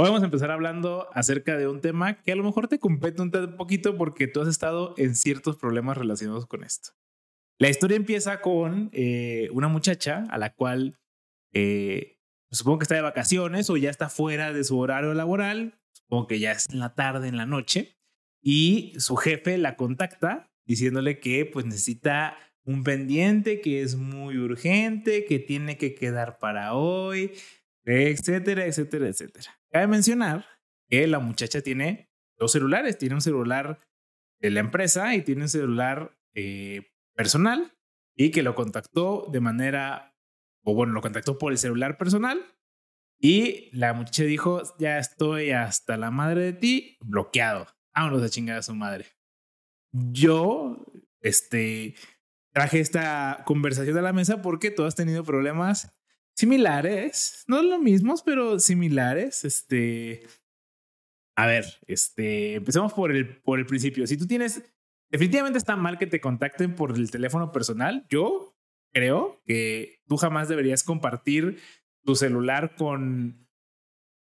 Hoy vamos a empezar hablando acerca de un tema que a lo mejor te compete un poquito porque tú has estado en ciertos problemas relacionados con esto. La historia empieza con eh, una muchacha a la cual eh, supongo que está de vacaciones o ya está fuera de su horario laboral, supongo que ya es en la tarde, en la noche, y su jefe la contacta diciéndole que pues necesita un pendiente que es muy urgente, que tiene que quedar para hoy, etcétera, etcétera, etcétera. Cabe mencionar que la muchacha tiene dos celulares, tiene un celular de la empresa y tiene un celular eh, personal y que lo contactó de manera, o bueno, lo contactó por el celular personal y la muchacha dijo, ya estoy hasta la madre de ti, bloqueado. Vámonos a chingar a su madre. Yo, este, traje esta conversación a la mesa porque tú has tenido problemas similares, no los mismos, pero similares. Este, a ver, este, empecemos por el, por el principio. Si tú tienes, definitivamente está mal que te contacten por el teléfono personal. Yo creo que tú jamás deberías compartir tu celular con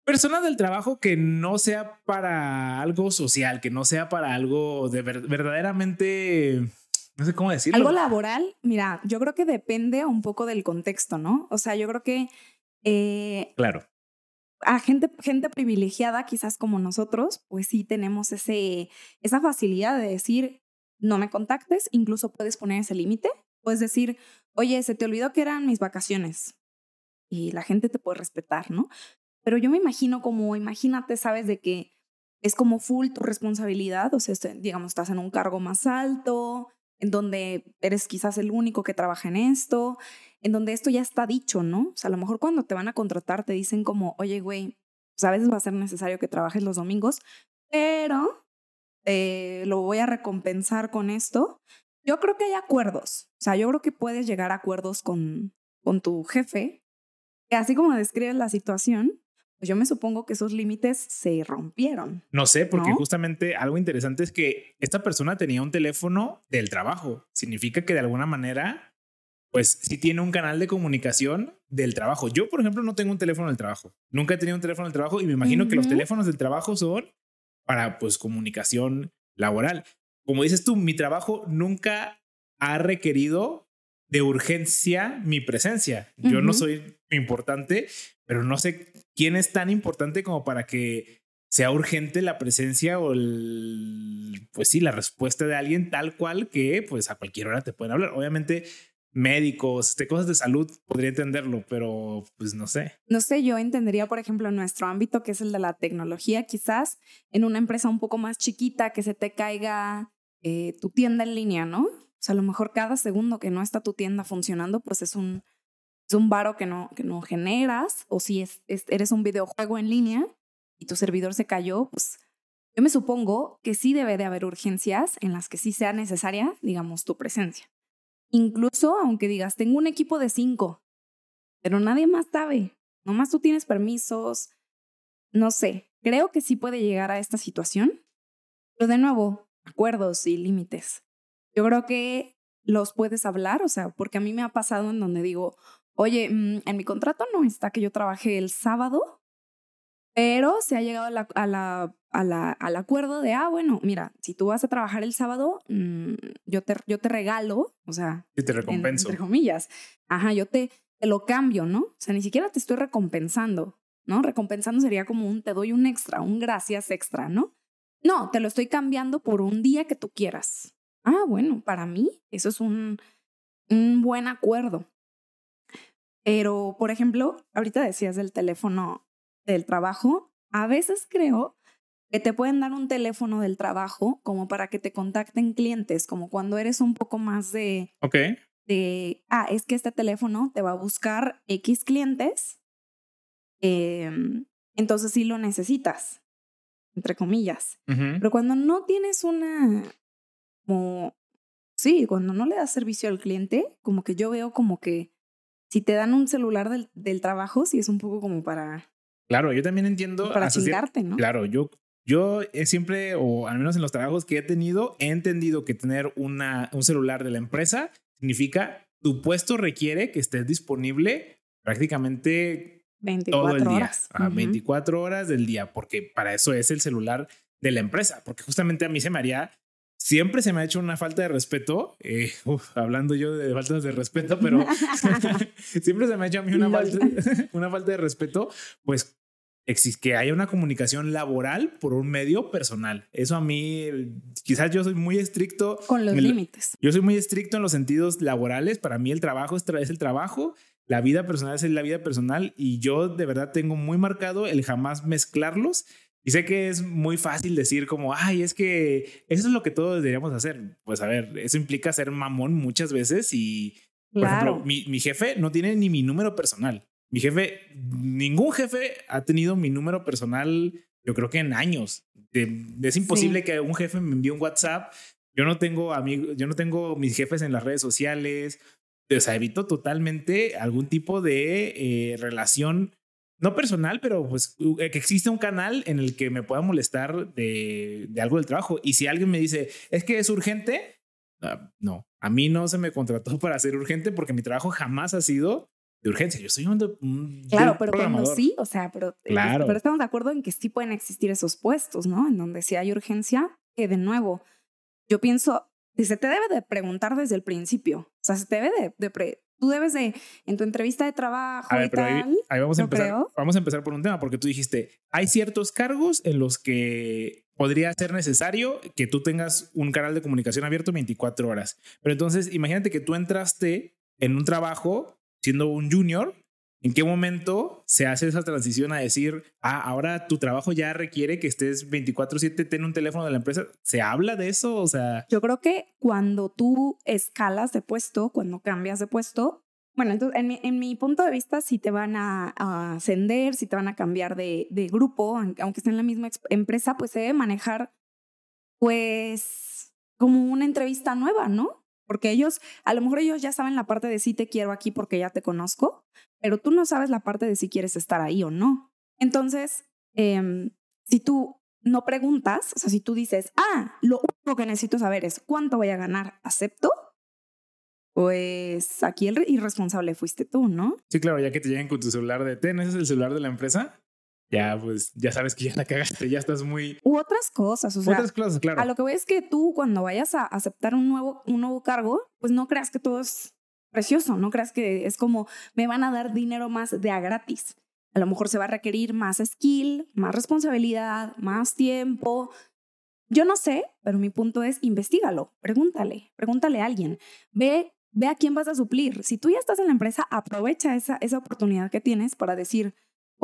personas del trabajo que no sea para algo social, que no sea para algo de verdaderamente no sé cómo decirlo. Algo laboral, mira, yo creo que depende un poco del contexto, ¿no? O sea, yo creo que... Eh, claro. A gente, gente privilegiada, quizás como nosotros, pues sí tenemos ese, esa facilidad de decir, no me contactes, incluso puedes poner ese límite, puedes decir, oye, se te olvidó que eran mis vacaciones y la gente te puede respetar, ¿no? Pero yo me imagino como, imagínate, sabes, de que es como full tu responsabilidad, o sea, este, digamos, estás en un cargo más alto, en donde eres quizás el único que trabaja en esto, en donde esto ya está dicho, ¿no? O sea, a lo mejor cuando te van a contratar te dicen como, oye, güey, pues a veces va a ser necesario que trabajes los domingos, pero eh, lo voy a recompensar con esto. Yo creo que hay acuerdos, o sea, yo creo que puedes llegar a acuerdos con, con tu jefe, que así como describes la situación, pues yo me supongo que esos límites se rompieron. No sé, porque justamente algo interesante es que esta persona tenía un teléfono del trabajo. Significa que de alguna manera, pues sí tiene un canal de comunicación del trabajo. Yo, por ejemplo, no tengo un teléfono del trabajo. Nunca he tenido un teléfono del trabajo y me imagino que los teléfonos del trabajo son para, pues, comunicación laboral. Como dices tú, mi trabajo nunca ha requerido de urgencia mi presencia. Yo no soy importante, pero no sé quién es tan importante como para que sea urgente la presencia o el, pues sí, la respuesta de alguien tal cual que pues a cualquier hora te pueden hablar. Obviamente médicos, este, cosas de salud, podría entenderlo, pero pues no sé. No sé, yo entendería, por ejemplo, en nuestro ámbito, que es el de la tecnología, quizás en una empresa un poco más chiquita, que se te caiga eh, tu tienda en línea, ¿no? O sea, a lo mejor cada segundo que no está tu tienda funcionando, pues es un, un varo que no, que no generas, o si es, eres un videojuego en línea y tu servidor se cayó, pues yo me supongo que sí debe de haber urgencias en las que sí sea necesaria, digamos, tu presencia. Incluso aunque digas, tengo un equipo de cinco, pero nadie más sabe, nomás tú tienes permisos, no sé, creo que sí puede llegar a esta situación, pero de nuevo, acuerdos y límites. Yo creo que los puedes hablar, o sea, porque a mí me ha pasado en donde digo, oye, mm, en mi contrato no está que yo trabaje el sábado, pero se ha llegado a la, al acuerdo de, ah, bueno, mira, si tú vas a trabajar el sábado, mm, yo, te, yo te regalo, o sea, y te recompenso. entre comillas, ajá, yo te, te lo cambio, ¿no? O sea, ni siquiera te estoy recompensando, ¿no? Recompensando sería como un te doy un extra, un gracias extra, ¿no? No, te lo estoy cambiando por un día que tú quieras. Ah, bueno, para mí eso es un, un buen acuerdo. Pero, por ejemplo, ahorita decías del teléfono del trabajo, a veces creo que te pueden dar un teléfono del trabajo como para que te contacten clientes, como cuando eres un poco más de... Ok. De, ah, es que este teléfono te va a buscar X clientes, em, entonces sí lo necesitas, entre comillas. Pero cuando no tienes una, como, sí, cuando no le das servicio al cliente, como que yo veo como que si te dan un celular del, del trabajo, sí es un poco como para... Claro, yo también entiendo... Para chingarte, ¿no? Claro, yo, yo siempre, o al menos en los trabajos que he tenido, he entendido que tener una, un celular de la empresa significa tu puesto requiere que estés disponible prácticamente 24 horas. A 24 horas del día, porque para eso es el celular de la empresa, porque justamente a mí se me haría siempre se me ha hecho una falta de respeto, eh, hablando yo de faltas de respeto, pero siempre se me ha hecho a mí una falta, una falta de respeto, pues que haya una comunicación laboral por un medio personal. Eso a mí, quizás yo soy muy estricto. Con los límites. Yo soy muy estricto en los sentidos laborales. Para mí el trabajo es, es el trabajo, la vida personal es la vida personal y yo de verdad tengo muy marcado el jamás mezclarlos y sé que es muy fácil decir como, ay, es que eso es lo que todos deberíamos hacer. Pues a ver, eso implica ser mamón muchas veces y, por ejemplo, mi, mi, jefe no tiene ni mi número personal. Mi jefe, ningún jefe ha tenido mi número personal, yo creo que en años. es imposible que un jefe me envíe un WhatsApp. Yo no tengo amigos, yo no tengo mis jefes en las redes sociales. O sea, evito totalmente algún tipo de eh, relación no personal, pero pues eh, que existe un canal en el que me pueda molestar de, algo del trabajo. Y si alguien me dice, es que es urgente, ah, no, a mí no se me contrató para ser urgente porque mi trabajo jamás ha sido de urgencia. Yo soy un, claro, pero cuando sí, o sea, pero, eh, claro. pero estamos de acuerdo en que sí pueden existir esos puestos, ¿no? En donde si hay urgencia, que de nuevo, yo pienso, se te debe de preguntar desde el principio, o sea, se te debe de, de tú debes de, en tu entrevista de trabajo y tal, ahí, vamos a empezar. Vamos a empezar por un tema, porque tú dijiste, hay ciertos cargos en los que podría ser necesario que tú tengas un canal de comunicación abierto 24 horas. Pero entonces, imagínate que tú entraste en un trabajo siendo un junior ¿En qué momento se hace esa transición a decir, ah, ahora tu trabajo ya requiere que estés 24/7 ten un teléfono de la empresa? ¿Se habla de eso? O sea... Yo creo que cuando tú escalas de puesto, cuando cambias de puesto, bueno, entonces en mi, en mi punto de vista, si te van a, ascender, si te van a cambiar de, de grupo, aunque estén en la misma empresa, pues se debe manejar pues como una entrevista nueva, ¿no? Porque ellos, a lo mejor ellos ya saben la parte de sí te quiero aquí porque ya te conozco, pero tú no sabes la parte de si quieres estar ahí o no. Entonces, em, si tú no preguntas, o sea, si tú dices, ah, lo único que necesito saber es cuánto voy a ganar, ¿acepto? Pues aquí el irresponsable fuiste tú, ¿no? Sí, claro, ya que te lleguen con tu celular de ten, ese es el celular de la empresa ya pues ya sabes que ya la cagaste, ya estás muy... U otras cosas, o sea... Otras cosas, claro. A lo que voy es que tú cuando vayas a aceptar un nuevo, un nuevo cargo, pues no creas que todo es precioso, no creas que es como me van a dar dinero más de a gratis. A lo mejor se va a requerir más skill, más responsabilidad, más tiempo. Yo no sé, pero mi punto es investigalo, pregúntale, pregúntale a alguien. Ve, ve a quién vas a suplir. Si tú ya estás en la empresa, aprovecha esa, esa oportunidad que tienes para decir,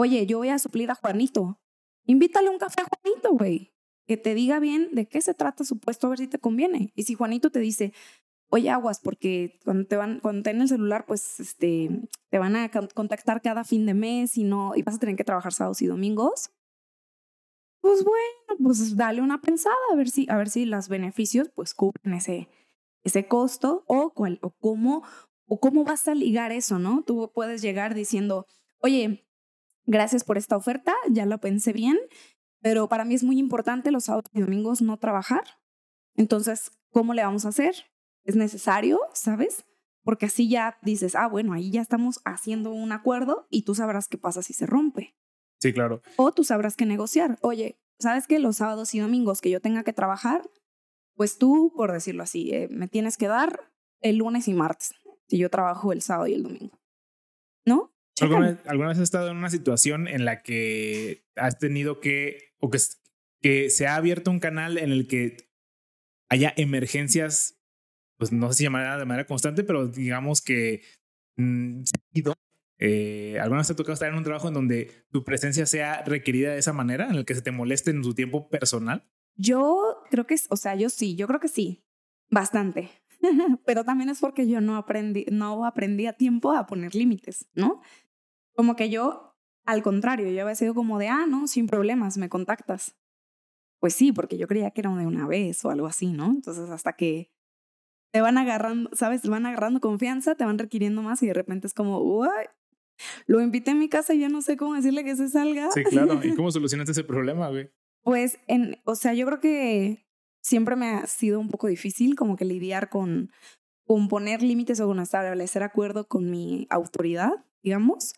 Oye, yo voy a suplir a Juanito. Invítale un café a Juanito, güey. Que te diga bien de qué se trata su puesto, a ver si te conviene. Y si Juanito te dice, oye, aguas, porque cuando te van, cuando te en el celular, pues este, te van a contactar cada fin de mes y no, y vas a tener que trabajar sábados y domingos. Pues bueno, pues dale una pensada a ver si, a ver si los beneficios pues cubren ese, ese costo o, cuál, o cómo, o cómo vas a ligar eso, ¿no? Tú puedes llegar diciendo, oye, gracias por esta oferta, ya lo pensé bien, pero para mí es muy importante los sábados y domingos no trabajar. Entonces, ¿cómo le vamos a hacer? Es necesario, ¿sabes? Porque así ya dices, ah, bueno, ahí ya estamos haciendo un acuerdo y tú sabrás qué pasa si se rompe. Sí, claro. O tú sabrás qué negociar. Oye, ¿sabes que los sábados y domingos que yo tenga que trabajar, pues tú, por decirlo así, eh, me tienes que dar el lunes y martes, si yo trabajo el sábado y el domingo. ¿No? ¿Alguna, ¿Alguna, vez has estado en una situación en la que has tenido que, o que, que se ha abierto un canal en el que haya emergencias, pues no sé si llamará de manera constante, pero digamos que mm, eh, ¿Alguna vez te ha tocado estar en un trabajo en donde tu presencia sea requerida de esa manera, en el que se te moleste en tu tiempo personal? Yo creo que, o sea, yo sí, yo creo que sí, bastante. pero también es porque yo no aprendí, no aprendí a tiempo a poner límites, ¿no? Como que yo, al contrario, yo había sido como de, ah, no, sin problemas, me contactas. Pues sí, porque yo creía que era de una vez o algo así, ¿no? Entonces, hasta que te van agarrando, ¿sabes? Te van agarrando confianza, te van requiriendo más y de repente es como, uy, lo invité a mi casa y ya no sé cómo decirle que se salga. Sí, claro. ¿Y cómo solucionaste ese problema, güey? Pues, en, o sea, yo creo que siempre me ha sido un poco difícil como que lidiar con, con poner límites o con establecer acuerdo con mi autoridad, digamos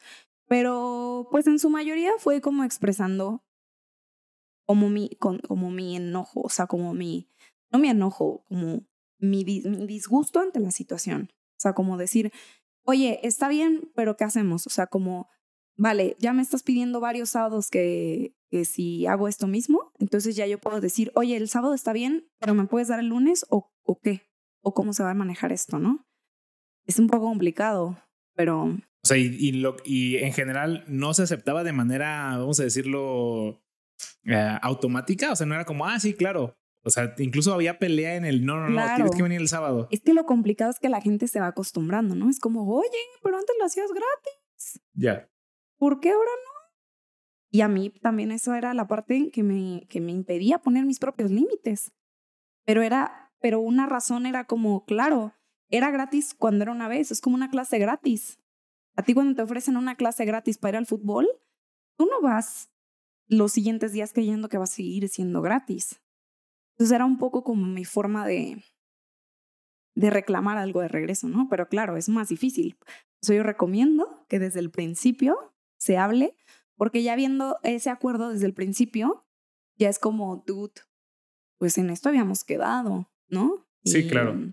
Pero pues en su mayoría fue como expresando como mi, como mi enojo, o sea, como mi, no mi enojo, como mi, mi disgusto ante la situación. O sea, como decir, oye, está bien, pero ¿qué hacemos? O sea, como, vale, ya me estás pidiendo varios sábados que, que si hago esto mismo, entonces ya yo puedo decir, oye, el sábado está bien, pero ¿me puedes dar el lunes o, o qué? ¿O cómo se va a manejar esto, no? Es un poco complicado, pero... O sea, y, lo, y en general no se aceptaba de manera, vamos a decirlo, eh, automática. O sea, no era como, ah, sí, claro. O sea, incluso había pelea en el, no, no, no, tienes que venir el sábado. Es que lo complicado es que la gente se va acostumbrando, ¿no? Es como, oye, pero antes lo hacías gratis. Ya. ¿Por qué ahora no? Y a mí también eso era la parte que me, que me impedía poner mis propios límites. Pero era, pero una razón era como, claro, era gratis cuando era una vez, es como una clase gratis. A ti cuando te ofrecen una clase gratis para ir al fútbol, tú no vas los siguientes días creyendo que va a seguir siendo gratis. Entonces era un poco como mi forma de, de reclamar algo de regreso, ¿no? Pero claro, es más difícil. Entonces yo recomiendo que desde el principio se hable, porque ya viendo ese acuerdo desde el principio, ya es como, dude, pues en esto habíamos quedado, ¿no? Sí, claro.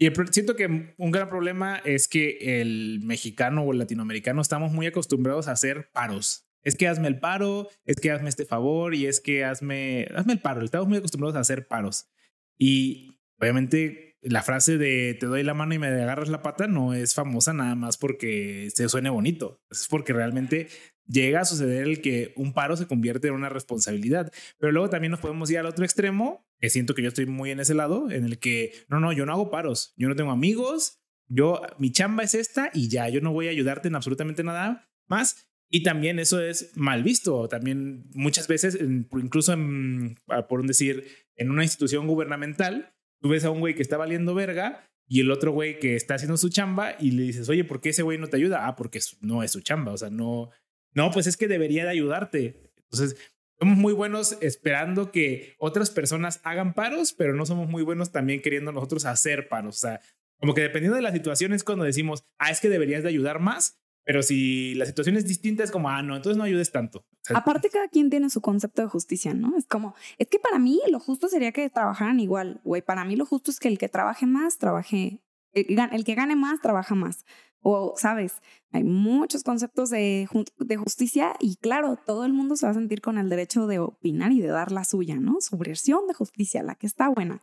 Y siento que un gran problema es que el mexicano o el latinoamericano estamos muy acostumbrados a hacer paros. Es que hazme el paro, es que hazme este favor y es que hazme, hazme el paro. Estamos muy acostumbrados a hacer paros. Y obviamente la frase de te doy la mano y me agarras la pata no es famosa nada más porque se suene bonito. Es porque realmente llega a suceder el que un paro se convierte en una responsabilidad. Pero luego también nos podemos ir al otro extremo, que siento que yo estoy muy en ese lado, en el que, no, no, yo no hago paros, yo no tengo amigos, yo, mi chamba es esta y ya, yo no voy a ayudarte en absolutamente nada más. Y también eso es mal visto. También muchas veces, incluso en, por decir, en una institución gubernamental, tú ves a un güey que está valiendo verga y el otro güey que está haciendo su chamba y le dices, oye, ¿por qué ese güey no te ayuda? Ah, porque no es su chamba. O sea, no, no, pues es que debería de ayudarte. Entonces, somos muy buenos esperando que otras personas hagan paros, pero no somos muy buenos también queriendo nosotros hacer paros. O sea, como que dependiendo de la situación es cuando decimos, ah, es que deberías de ayudar más, pero si la situación es distinta es como, ah, no, entonces no ayudes tanto. Aparte, cada quien tiene su concepto de justicia, ¿no? Es como, es que para mí lo justo sería que trabajaran igual, güey. Para mí lo justo es que el que trabaje más, trabaje, el que gane más, trabaja más. O, sabes, hay muchos conceptos de, de, justicia y claro, todo el mundo se va a sentir con el derecho de opinar y de dar la suya, ¿no? Su versión de justicia, la que está buena.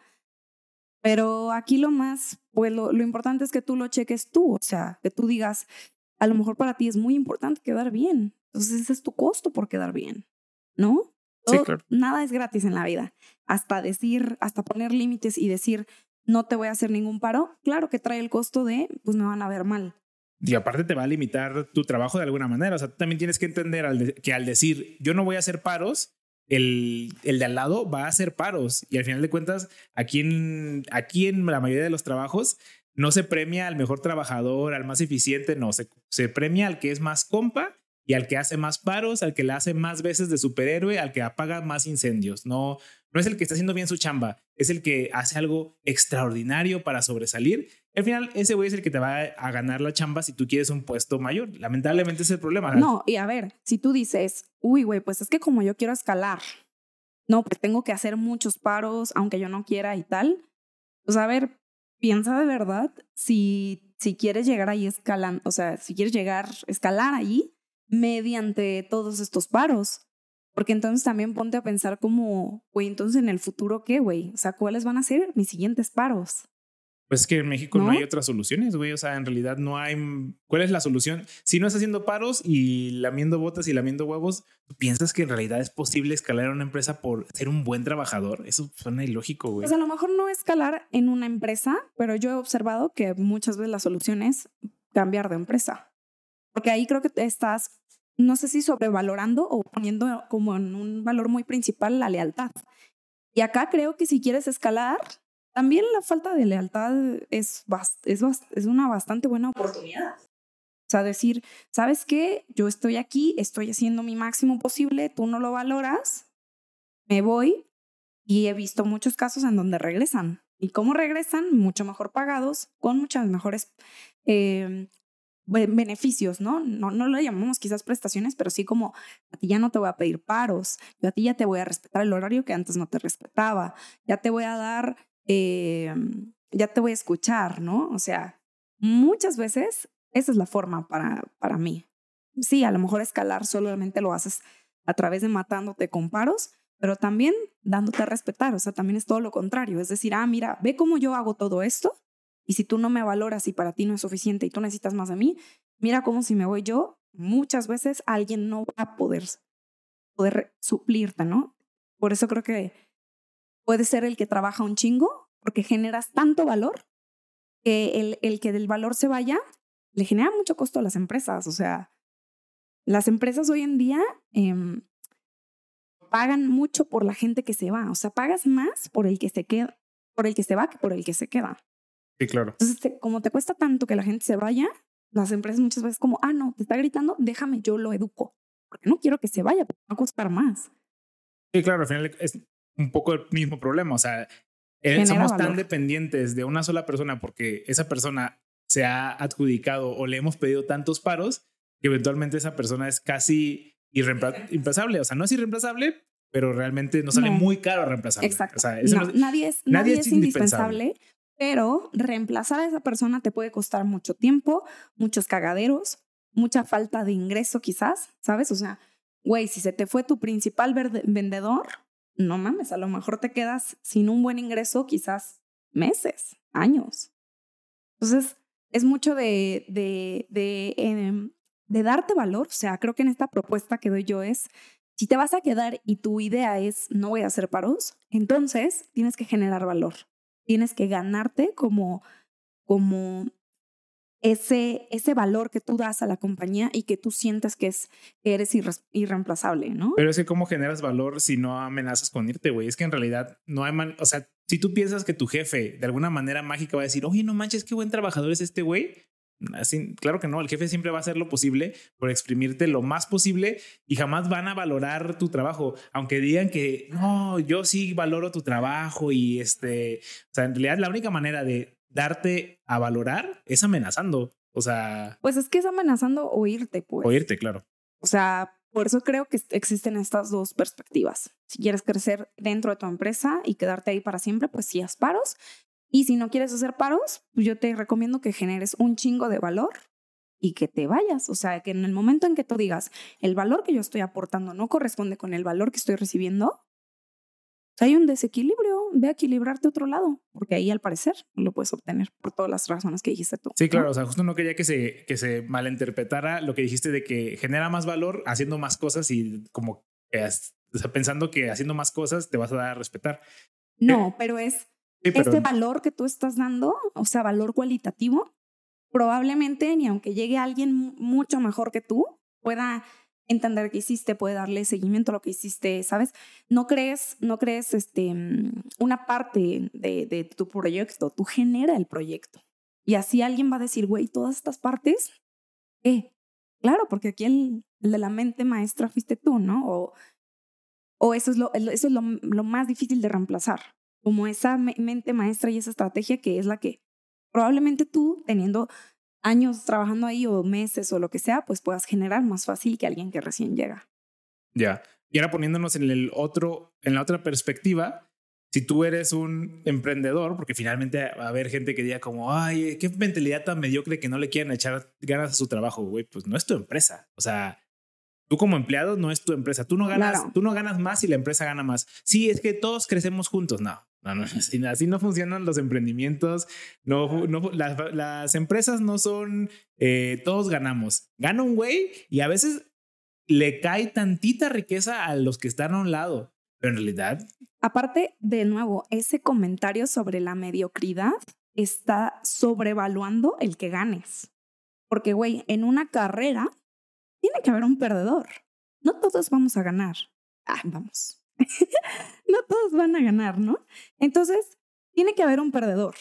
Pero aquí lo más, pues lo, lo importante es que tú lo cheques tú, o sea, que tú digas, a lo mejor para ti es muy importante quedar bien. Entonces ese es tu costo por quedar bien, ¿no? sí, claro. Nada es gratis en la vida. Hasta decir, hasta poner límites y decir, no te voy a hacer ningún paro, claro que trae el costo de, pues me van a ver mal. Y aparte te va a limitar tu trabajo de alguna manera. O sea, tú también tienes que entender que al decir yo no voy a hacer paros, el, el de al lado va a hacer paros. Y al final de cuentas, aquí en, aquí en la mayoría de los trabajos, no se premia al mejor trabajador, al más eficiente, no, se, se premia al que es más compa y al que hace más paros, al que le hace más veces de superhéroe, al que apaga más incendios. No, no es el que está haciendo bien su chamba, es el que hace algo extraordinario para sobresalir. Al final, ese güey es el que te va a ganar la chamba si tú quieres un puesto mayor. Lamentablemente es el problema. No, y a ver, si tú dices, uy, güey, pues es que como yo quiero escalar, no, pues tengo que hacer muchos paros, aunque yo no quiera y tal. Pues a ver, piensa de verdad si, si quieres llegar ahí escalando, o sea, si quieres llegar, escalar ahí mediante todos estos paros. Porque entonces también ponte a pensar como, güey, entonces en el futuro, ¿qué, güey? O sea, ¿cuáles van a ser mis siguientes paros? Pues es que en México ¿No? hay otras soluciones, güey. O sea, en realidad no hay. ¿Cuál es la solución? Si no estás haciendo paros y lamiendo botas y lamiendo huevos, ¿piensas que en realidad es posible escalar una empresa por ser un buen trabajador? Eso suena ilógico, güey. Pues a lo mejor no escalar en una empresa, pero yo he observado que muchas veces la solución es cambiar de empresa. Porque ahí creo que estás no sé si sobrevalorando o poniendo como en un valor muy principal la lealtad. Y acá creo que si quieres escalar, también la falta de lealtad es, es, es una bastante buena oportunidad. O sea, decir, ¿sabes qué? Yo estoy aquí, estoy haciendo mi máximo posible, tú no lo valoras, me voy y he visto muchos casos en donde regresan. ¿Y cómo regresan? Mucho mejor pagados, con muchas mejores eh, beneficios, ¿no? ¿no? No lo llamamos quizás prestaciones, pero sí como a ti ya no te voy a pedir paros, yo a ti ya te voy a respetar el horario que antes no te respetaba, ya te voy a dar, eh, ya te voy a escuchar, ¿no? O sea, muchas veces esa es la forma para, para mí. Sí, a lo mejor escalar solamente lo haces a través de matándote con paros, pero también dándote a respetar, o sea, también es todo lo contrario, es decir, ah, mira, ve cómo yo hago todo esto y si tú no me valoras y para ti no es suficiente y tú necesitas más de mí, mira cómo si me voy yo, muchas veces alguien no va a poder, poder suplirte, ¿no? Por eso creo que puede ser el que trabaja un chingo, porque generas tanto valor que el, el que del valor se vaya le genera mucho costo a las empresas. O sea, las empresas hoy en día eh, pagan mucho por la gente que se va. O sea, pagas más por el que se queda, por el que se va que por el que se queda. Sí, claro. Entonces, como te cuesta tanto que la gente se vaya, las empresas muchas veces como, ah, no, te está gritando, déjame, yo lo educo. Porque no quiero que se vaya, porque va a costar más. Sí, claro, al final es un poco el mismo problema. O sea, eh, somos tan dependientes de una sola persona porque esa persona se ha adjudicado o le hemos pedido tantos paros que eventualmente esa persona es casi irreemplazable. O sea, no es irreemplazable, pero realmente nos sale muy caro reemplazarlo. Exacto. O sea, nadie es, nadie, es indispensable, pero reemplazar a esa persona te puede costar mucho tiempo, muchos cagaderos, mucha falta de ingreso quizás, ¿sabes? O sea, güey, si se te fue tu principal vendedor, no mames, a lo mejor te quedas sin un buen ingreso quizás meses, años. Entonces, es mucho de, de, de, em, de darte valor. O sea, creo que en esta propuesta que doy yo es, si te vas a quedar y tu idea es no voy a hacer paros, entonces tienes que generar valor tienes que ganarte como, como ese, ese valor que tú das a la compañía y que tú sientes que, es, eres irreemplazable, ¿no? Pero es que cómo generas valor si no amenazas con irte, güey. Es que en realidad no hay man o sea, si tú piensas que tu jefe de alguna manera mágica va a decir, oye, no manches, qué buen trabajador es este güey. Así, claro que no, el jefe siempre va a hacer lo posible por exprimirte lo más posible y jamás van a valorar tu trabajo, aunque digan que no, yo sí valoro tu trabajo y este, o sea, en realidad la única manera de darte a valorar es amenazando, o sea... Pues es que es amenazando o irte, pues. O irte, claro. O sea, por eso creo que existen estas dos perspectivas. Si quieres crecer dentro de tu empresa y quedarte ahí para siempre, pues sí, haz paros. Y si no quieres hacer paros, pues yo te recomiendo que generes un chingo de valor y que te vayas. O sea, que en el momento en que tú digas, el valor que yo estoy aportando no corresponde con el valor que estoy recibiendo, hay un desequilibrio. Ve a equilibrarte a otro lado, porque ahí al parecer no lo puedes obtener por todas las razones que dijiste tú. Sí, claro. O sea, justo no quería que se, que se malinterpretara lo que dijiste de que genera más valor haciendo más cosas y como o sea, pensando que haciendo más cosas te vas a dar a respetar. No, pero es este valor que tú estás dando, o sea, valor cualitativo, probablemente ni aunque llegue alguien mucho mejor que tú, pueda entender qué hiciste, puede darle seguimiento a lo que hiciste, ¿sabes? No crees, no crees este, mm, una parte de, de tu proyecto, tú genera el proyecto. Y así alguien va a decir, güey, todas estas partes, ¿qué? Claro, porque aquí el, de la mente maestra fuiste tú, ¿no? O, o eso es, lo, eso es lo, lo más difícil de reemplazar como esa mente maestra y esa estrategia que es la que probablemente tú, teniendo años trabajando ahí o meses o lo que sea, pues puedas generar más fácil que alguien que recién llega. Ya. Y ahora poniéndonos en el otro, en la otra perspectiva, si tú eres un emprendedor, porque finalmente va a haber gente que diga como, ay, qué mentalidad tan mediocre que no le quieren echar ganas a su trabajo, güey, pues no es tu empresa. O sea, Tú como empleado no es tu empresa. Tú no ganas, tú no ganas más y la empresa gana más. Sí, es que todos crecemos juntos. No, no, no así, no funcionan los emprendimientos. No, no las, empresas no son eh, todos ganamos. Gana un güey y a veces le cae tantita riqueza a los que están a un lado. Pero en realidad. Aparte, de nuevo, ese comentario sobre la mediocridad está sobrevaluando el que ganes. Porque, güey, en una carrera tiene que haber un perdedor. No todos vamos a ganar. Ah, vamos. no todos van a ganar, ¿no? Entonces, tiene que haber un perdedor.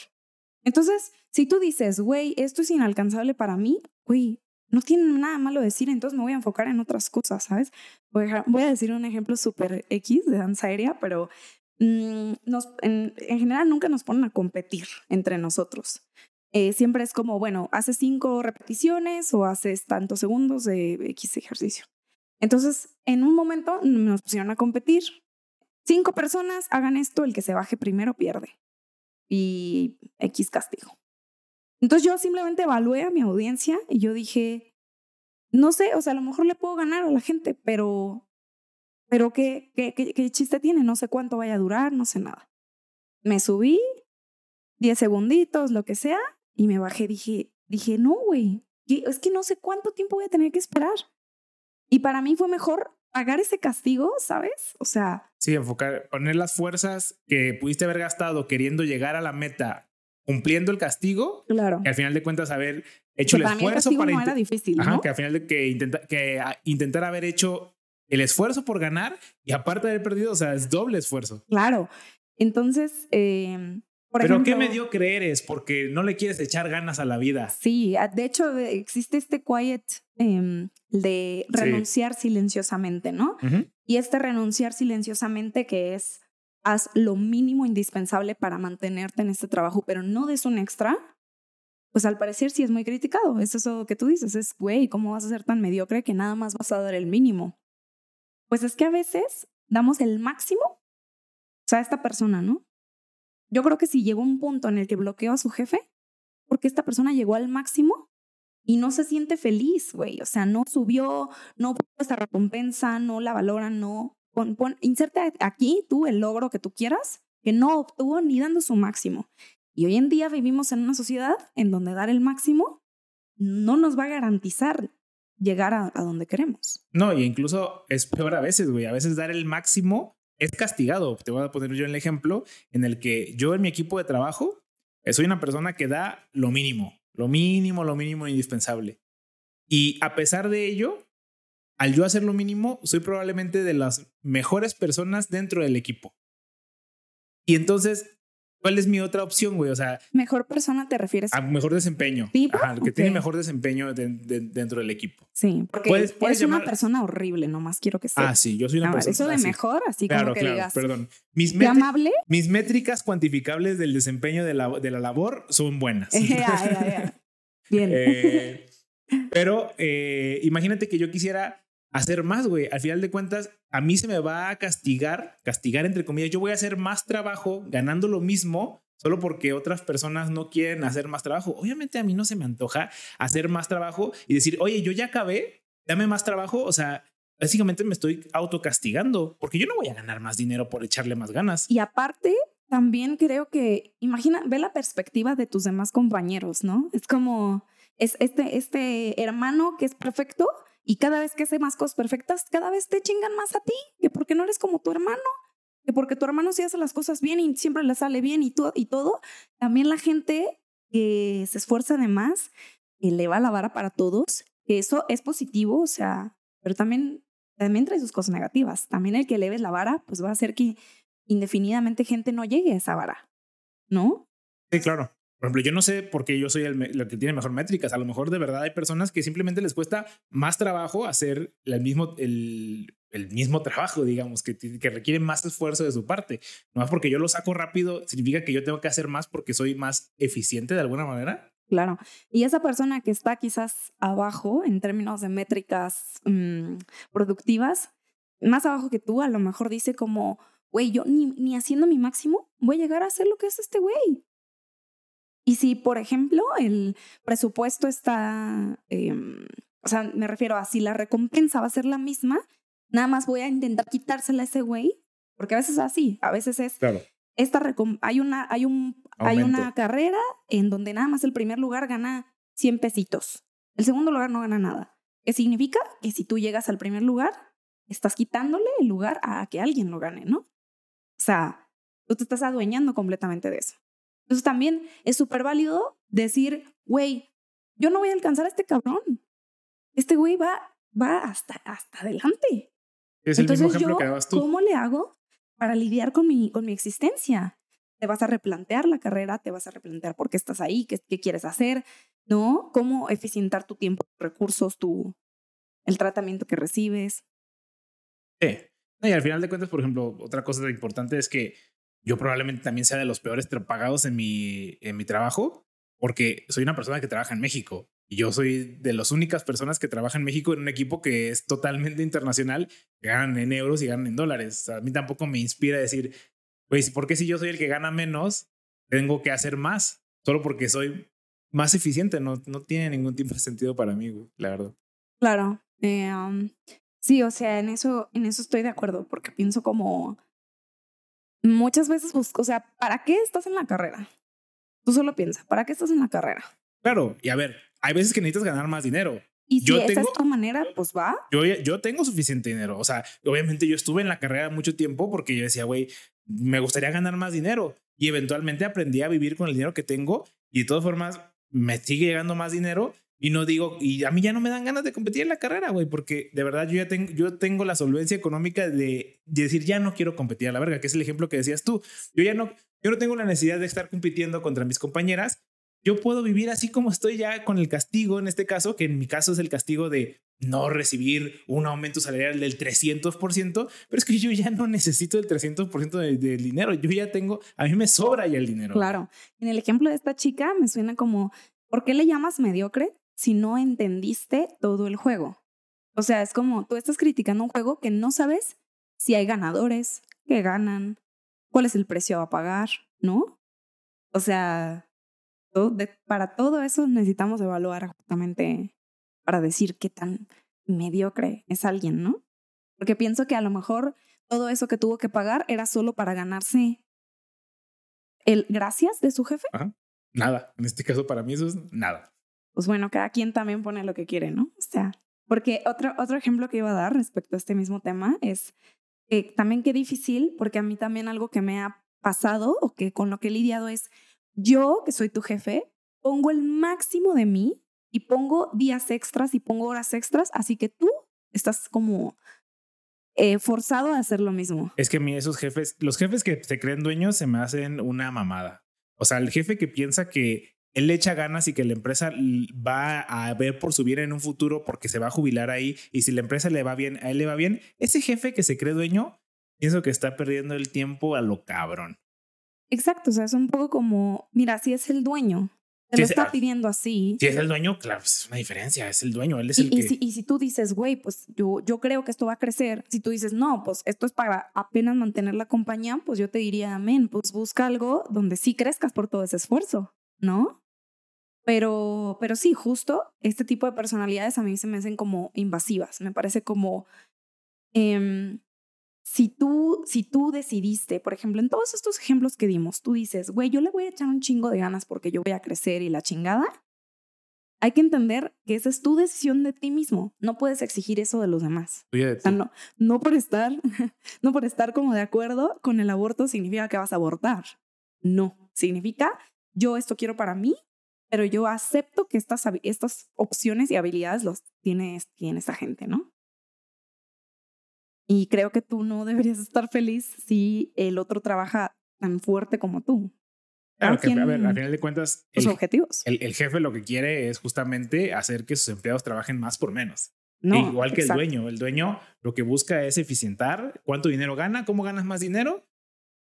Entonces, si tú dices, güey, esto es inalcanzable para mí, güey, no tiene nada malo decir, entonces me voy a enfocar en otras cosas, ¿sabes? Voy a, decir un ejemplo súper X de danza aérea, pero mm, en, general nunca nos ponen a competir entre nosotros. eh, siempre es como, bueno, haces cinco repeticiones o haces tantos segundos de X ejercicio. Entonces, en un momento nos pusieron a competir. Cinco personas hagan esto, el que se baje primero pierde. Y X castigo. Entonces yo simplemente evalué a mi audiencia y yo dije, no sé, o sea, a lo mejor le puedo ganar a la gente, pero, pero ¿qué, qué, qué, qué chiste tiene? No sé cuánto vaya a durar, no sé nada. Me subí, 10 segunditos, lo que sea, y me bajé. Dije, dije, no, güey, es que no sé cuánto tiempo voy a tener que esperar. Y para mí fue mejor pagar ese castigo, ¿sabes? O sea... Sí, enfocar, poner las fuerzas que pudiste haber gastado queriendo llegar a la meta cumpliendo el castigo, claro. que al final de cuentas haber hecho el esfuerzo para no era difícil, Ajá, que al final de que, intenta, que intentar haber hecho el esfuerzo por ganar y aparte de haber perdido, o sea, es doble esfuerzo. Claro. Entonces, eh, pero qué mediocre eres porque no le quieres echar ganas a la vida. Sí, de hecho existe este quiet em, de renunciar silenciosamente, ¿no? Y este renunciar silenciosamente que es haz lo mínimo indispensable para mantenerte en este trabajo, pero no des un extra, pues al parecer sí es muy criticado. Eso es lo que tú dices, es, güey, ¿cómo vas a ser tan mediocre que nada más vas a dar el mínimo? Pues es que a veces damos el máximo, o sea, esta persona, ¿no? Yo creo que si llegó un punto en el que bloqueó a su jefe, porque esta persona llegó al máximo y no se siente feliz, güey. O sea, no subió, no puso esta recompensa, no la valora, no. Pon, inserte aquí tú el logro que tú quieras, que no obtuvo ni dando su máximo. Y hoy en día vivimos en una sociedad en donde dar el máximo no nos va a garantizar llegar a, a donde queremos. No, y incluso es peor a veces, güey. A veces dar el máximo es castigado. Te voy a poner yo el ejemplo en el que yo en mi equipo de trabajo eh, soy una persona que da lo mínimo, lo mínimo, lo mínimo indispensable. Y a pesar de ello, al yo hacer lo mínimo, soy probablemente de las mejores personas dentro del equipo. Y entonces ¿Cuál es mi otra opción, güey? O sea. Mejor persona te refieres a. mejor desempeño. Ajá, el que tiene mejor desempeño dentro del equipo. Sí, porque eres una persona horrible, nomás quiero que sea. Ah, sí, yo soy una persona. Eso de mejor, así como que digas. Perdón. Mis amable? Mis métricas cuantificables del desempeño de la, de la labor son buenas. Bien. Eh, pero eh, imagínate que yo quisiera hacer más, güey. Al final de cuentas, a mí se me va a castigar, castigar entre comillas. Yo voy a hacer más trabajo ganando lo mismo solo porque otras personas no quieren hacer más trabajo. Obviamente a mí no se me antoja hacer más trabajo y decir, oye, yo ya acabé, dame más trabajo. O sea, básicamente me estoy autocastigando porque yo no voy a ganar más dinero por echarle más ganas. Y aparte, también creo que, imagina, ve la perspectiva de tus demás compañeros, ¿no? Es como, es este, este hermano que es perfecto y cada vez que hace más cosas perfectas, cada vez te chingan más a ti, que porque no eres como tu hermano, que porque tu hermano sí hace las cosas bien y siempre le sale bien y, todo y todo. También la gente que se esfuerza de más, eleva la vara para todos, que eso es positivo, o sea, pero también, también trae sus cosas negativas. También el que eleves la vara, pues va a hacer que indefinidamente gente no llegue a esa vara, ¿no? Sí, claro. Por ejemplo, yo no sé por qué yo soy el, que tiene mejor métricas. A lo mejor de verdad hay personas que simplemente les cuesta más trabajo hacer el mismo, el, mismo trabajo, digamos, que, que requiere más esfuerzo de su parte. No es porque yo lo saco rápido, significa que yo tengo que hacer más porque soy más eficiente de alguna manera. Claro. Y esa persona que está quizás abajo en términos de métricas mm, productivas, más abajo que tú, a lo mejor dice como, güey, yo ni, ni haciendo mi máximo voy a llegar a hacer lo que es este güey. Y si, por ejemplo, el presupuesto está, em, o sea, me refiero a si la recompensa va a ser la misma, nada más voy a intentar quitársela a ese güey, porque a veces es así, a veces es, claro. esta hay una, hay un, hay una carrera en donde nada más el primer lugar gana 100 pesitos, el segundo lugar no gana nada. ¿Qué significa? Que si tú llegas al primer lugar, estás quitándole el lugar a que alguien lo gane, ¿no? O sea, tú te estás adueñando completamente de eso. Entonces también es súper válido decir, güey, yo no voy a alcanzar a este cabrón. Este güey va, va hasta, hasta adelante. Es el mismo ejemplo que dabas tú. ¿Cómo le hago para lidiar con mi, con mi existencia? Te vas a replantear la carrera, te vas a replantear por qué estás ahí, qué, qué quieres hacer, ¿no? Cómo eficientar tu tiempo, tus recursos, tu, el tratamiento que recibes. Sí. Y al final de cuentas, por ejemplo, otra cosa importante es que yo probablemente también sea de los peores pagados en mi, en mi trabajo, porque soy una persona que trabaja en México y yo soy de las únicas personas que trabaja en México en un equipo que es totalmente internacional, que ganan en euros y ganan en dólares. a mí tampoco me inspira decir, pues, ¿por qué si yo soy el que gana menos, tengo que hacer más? Solo porque soy más eficiente. No, no tiene ningún tipo de sentido para mí, la verdad. Claro. Eh, sí, o sea, en eso, en eso estoy de acuerdo, porque pienso como muchas veces busco, o sea, ¿para qué estás en la carrera? Tú solo piensas, ¿para qué estás en la carrera? Claro, y a ver, hay veces que necesitas ganar más dinero. Y si yo esa tengo, es tu manera, pues va. Yo, yo tengo suficiente dinero. O sea, obviamente yo estuve en la carrera mucho tiempo porque yo decía, güey, me gustaría ganar más dinero. Y eventualmente aprendí a vivir con el dinero que tengo. Y de todas formas, me sigue llegando más dinero. Y no digo, y a mí ya no me dan ganas de competir en la carrera, güey, porque de verdad yo ya tengo, yo tengo la solvencia económica de, de, decir, ya no quiero competir a la verga, que es el ejemplo que decías tú. Yo ya no, yo no tengo la necesidad de estar compitiendo contra mis compañeras yo puedo vivir así como estoy ya con el castigo, en este caso, que en mi caso es el castigo de no recibir un aumento salarial del 300%, pero es que yo ya no necesito el 300% del de dinero, yo ya tengo, a mí me sobra ya el dinero. Claro, en el ejemplo de esta chica me suena como, ¿por qué le llamas mediocre si no entendiste todo el juego? O sea, es como tú estás criticando un juego que no sabes si hay ganadores, que ganan, cuál es el precio a pagar, ¿no? O sea, para todo eso necesitamos evaluar justamente para decir qué tan mediocre es alguien, ¿no? Porque pienso que a lo mejor todo eso que tuvo que pagar era solo para ganarse el gracias de su jefe. Nada. En este caso, para mí eso es nada. Pues bueno, cada quien también pone lo que quiere, ¿no? O sea, porque otro, otro ejemplo que iba a dar respecto a este mismo tema es que también qué difícil, porque a mí también algo que me ha pasado o que con lo que he lidiado es yo, que soy tu jefe, pongo el máximo de mí y pongo días extras y pongo horas extras, así que tú estás como eh, forzado a hacer lo mismo. Es que a mí esos jefes, los jefes que se creen dueños se me hacen una mamada. O sea, el jefe que piensa que él le echa ganas y que la empresa va a ver por su bien en un futuro porque se va a jubilar ahí y si la empresa le va bien, a él le va bien, ese jefe que se cree dueño, pienso que está perdiendo el tiempo a lo cabrón. Exacto, o sea, es un poco como, mira, si es el dueño, te lo está pidiendo así. Si es el dueño, claro, pues, es una diferencia, es el dueño, él es el y, que... y, si, tú dices, güey, pues yo, yo creo que esto va a crecer, si tú dices, no, pues esto es para apenas mantener la compañía, pues yo te diría, amén, pues busca algo donde sí crezcas por todo ese esfuerzo, ¿no? Pero, pero sí, justo este tipo de personalidades a mí se me hacen como invasivas, me parece como... Eh, si tú, si tú decidiste, por ejemplo, en todos estos ejemplos que dimos, tú dices, güey, yo le voy a echar un chingo de ganas porque yo voy a crecer y la chingada, hay que entender que esa es tu decisión de ti mismo. No puedes exigir eso de los demás. no, no por estar, no por estar como de acuerdo con el aborto significa que vas a abortar. No, significa yo esto quiero para mí, pero yo acepto que estas, estas opciones y habilidades los tiene, tiene esta gente, ¿no? Y creo que tú no deberías estar feliz si el otro trabaja tan fuerte como tú. Claro, que, a ver, al final de cuentas, el, objetivos. El, jefe lo que quiere es justamente hacer que sus empleados trabajen más por menos. No, Igual que el dueño. El dueño lo que busca es eficientar cuánto dinero gana, cómo ganas más dinero,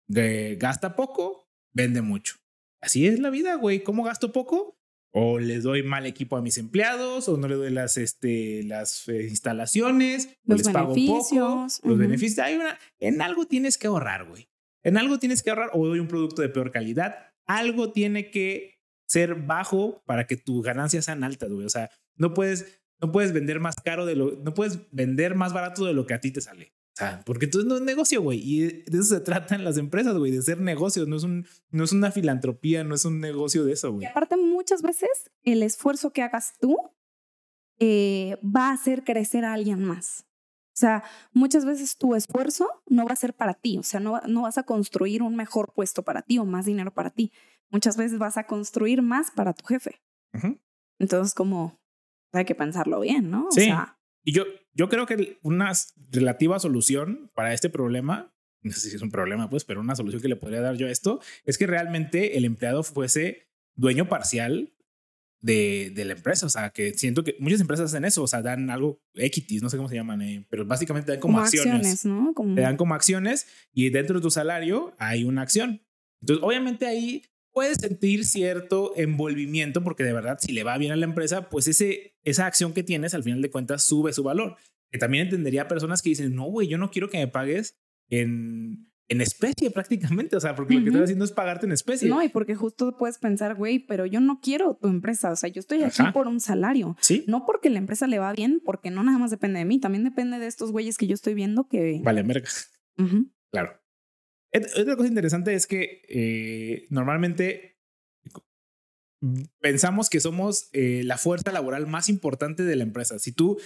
gasta poco, vende mucho. Así es la vida, güey. ¿Cómo gasto poco? o les doy mal equipo a mis empleados, o no le doy las, este, las eh, instalaciones, o les pago poco, los beneficios. Hay una, en algo tienes que ahorrar, güey. En algo tienes que ahorrar, o doy un producto de peor calidad. Algo tiene que ser bajo para que tus ganancias sean altas, güey. O sea, no puedes, no puedes vender más caro de lo, no puedes vender más barato de lo que a ti te sale. O sea, porque entonces no es negocio, güey. Y de eso se tratan las empresas, güey, de ser negocios. No es, un, no es una filantropía, no es un negocio de eso, güey. Y aparte, muchas veces el esfuerzo que hagas tú eh, va a hacer crecer a alguien más. O sea, muchas veces tu esfuerzo no va a ser para ti. O sea, no, no vas a construir un mejor puesto para ti o más dinero para ti. Muchas veces vas a construir más para tu jefe. Entonces, como hay que pensarlo bien, ¿no? O sí. Sea, y yo, yo creo que una relativa solución para este problema, no sé si es un problema, pues, pero una solución que le podría dar yo a esto es que realmente el empleado fuese dueño parcial de, de, la empresa. O sea, que siento que muchas empresas hacen eso, o sea, dan algo equities, no sé cómo se llaman, eh, pero básicamente dan como, acciones. ¿no? Te dan como acciones y dentro de tu salario hay una acción. Entonces, obviamente ahí puedes sentir cierto envolvimiento porque de verdad, si le va bien a la empresa, pues ese, esa acción que tienes al final de cuentas sube su valor. Que también entendería personas que dicen, no, güey, yo no quiero que me pagues en, en especie prácticamente, o sea, porque lo que estoy haciendo es pagarte en especie. No, y porque justo puedes pensar, güey, pero yo no quiero tu empresa, o sea, yo estoy aquí por un salario. Sí. No porque la empresa le va bien, porque no nada más depende de mí, también depende de estos güeyes que yo estoy viendo que... Vale, verga. Claro. Otra cosa interesante es que eh, normalmente pensamos que somos eh, la fuerza laboral más importante de la empresa. Si tú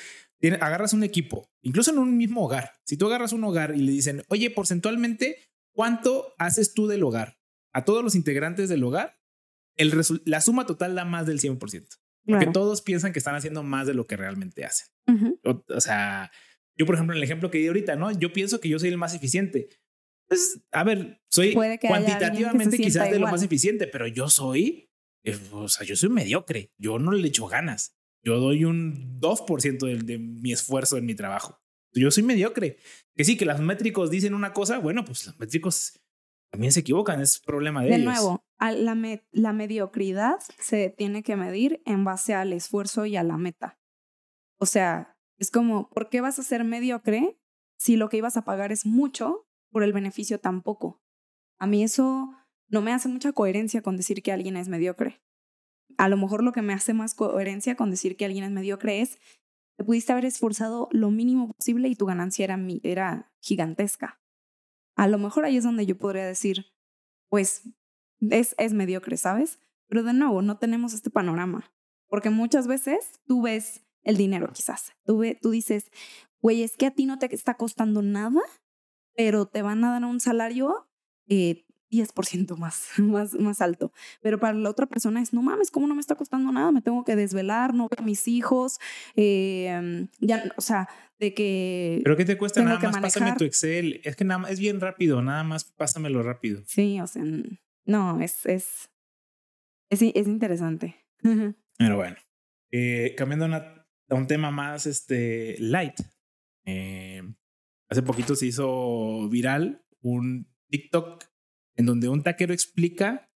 agarras un equipo, incluso en un mismo hogar, si tú agarras un hogar y le dicen, oye, porcentualmente, ¿cuánto haces tú del hogar? A todos los integrantes del hogar, el la suma total da más del 100%. Porque todos piensan que están haciendo más de lo que realmente hacen. o, sea, yo, por ejemplo, en el ejemplo que di ahorita, ¿no? Yo pienso que yo soy el más eficiente. Pues, a ver, soy cuantitativamente quizás de lo más eficiente, pero yo soy, eh, o sea, yo soy mediocre. Yo no le echo ganas. Yo doy un 2% de, de mi esfuerzo en mi trabajo. Yo soy mediocre. Que sí, que los métricos dicen una cosa, bueno, pues los métricos también se equivocan, es problema de, de ellos. De nuevo, la, la mediocridad se tiene que medir en base al esfuerzo y a la meta. O sea, es como, ¿por qué vas a ser mediocre si lo que ibas a pagar es mucho por el beneficio tampoco. A mí eso no me hace mucha coherencia con decir que alguien es mediocre. A lo mejor lo que me hace más coherencia con decir que alguien es mediocre es te pudiste haber esforzado lo mínimo posible y tu ganancia era, era gigantesca. A lo mejor ahí es donde yo podría decir, pues es, es mediocre, ¿sabes? Pero de nuevo, no tenemos este panorama. Porque muchas veces tú ves el dinero, quizás. Tú, tú dices, güey, es que a ti no te está costando nada pero te van a dar un salario eh, 10% más, más, más alto. Pero para la otra persona es, no mames, ¿cómo no me está costando nada? Me tengo que desvelar, no veo a mis hijos, eh, ya, o sea, de que... ¿Pero qué te cuesta? Nada más pásame tu Excel. Es que nada más, es bien rápido, nada más pásamelo rápido. Sí, o sea, no, es, es, es, es interesante. Pero bueno, eh, cambiando a un tema más este, light. Eh, Hace poquito se hizo viral un TikTok en donde un taquero explica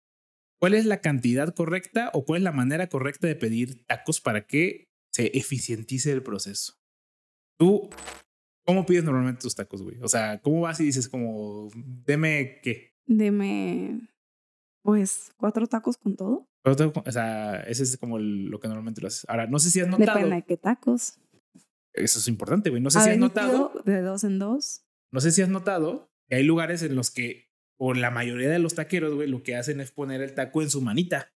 cuál es la cantidad correcta o cuál es la manera correcta de pedir tacos para que se eficientice el proceso. Tú, ¿cómo pides normalmente tus tacos, güey? O sea, ¿cómo vas y dices como, deme qué? Deme, pues, cuatro tacos con todo. O sea, ese es como lo que normalmente lo haces. Ahora, no sé si has notado. Depende de qué tacos. Eso es importante, güey. No sé si has notado. De dos en dos. No sé si has notado que hay lugares en los que, por la mayoría de los taqueros, güey, lo que hacen es poner el taco en su manita.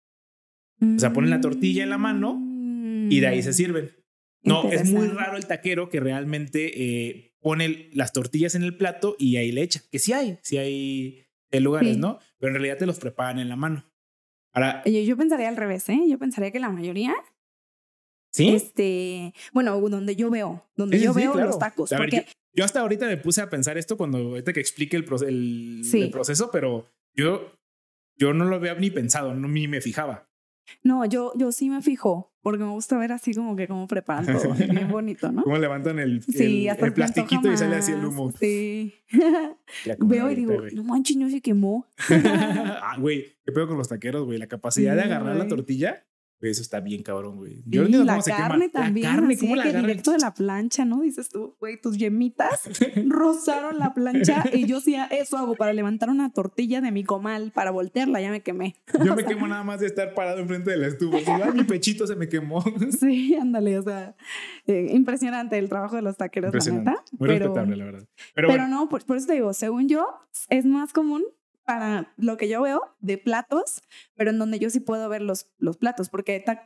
O sea, ponen la tortilla en la mano y de ahí se mm. sirven. No, es muy raro el taquero que realmente eh, pone las tortillas en el plato y ahí le echa. Que sí hay, sí hay, lugares, ¿no? Pero en realidad te los preparan en la mano. Ahora, yo, yo pensaría al revés, ¿eh? Yo pensaría que la mayoría ¿Sí? Este, bueno, donde yo veo, donde yo veo los tacos. porque... yo, hasta ahorita me puse a pensar esto cuando ahorita que explique el, el, proceso, pero yo, yo no lo había ni pensado, no, ni me fijaba. No, yo, yo sí me fijo, porque me gusta ver así como que cómo preparan todo, bien bonito, ¿no? Cómo levantan el, el, plastiquito y sale así el humo. Sí. Veo y digo, no manches, no se quemó. ah, güey, qué pedo con los taqueros, güey, la capacidad de agarrar la tortilla eso está bien cabrón, güey. Yo no la carne también. La carne, ¿cómo la que directo de la plancha, ¿no? Dices tú, güey, tus yemitas rozaron la plancha y yo sí eso hago para levantar una tortilla de mi comal para voltearla, ya me quemé. Yo me quemo nada más de estar parado enfrente de la estufa. mi pechito se me quemó. sí, ándale, o sea, eh, impresionante el trabajo de los taqueros, la neta. Muy pero, respetable, la verdad. Pero, no, por, por eso te digo, según yo, es más común para lo que yo veo de platos, pero en donde yo sí puedo ver los, los platos, porque hay,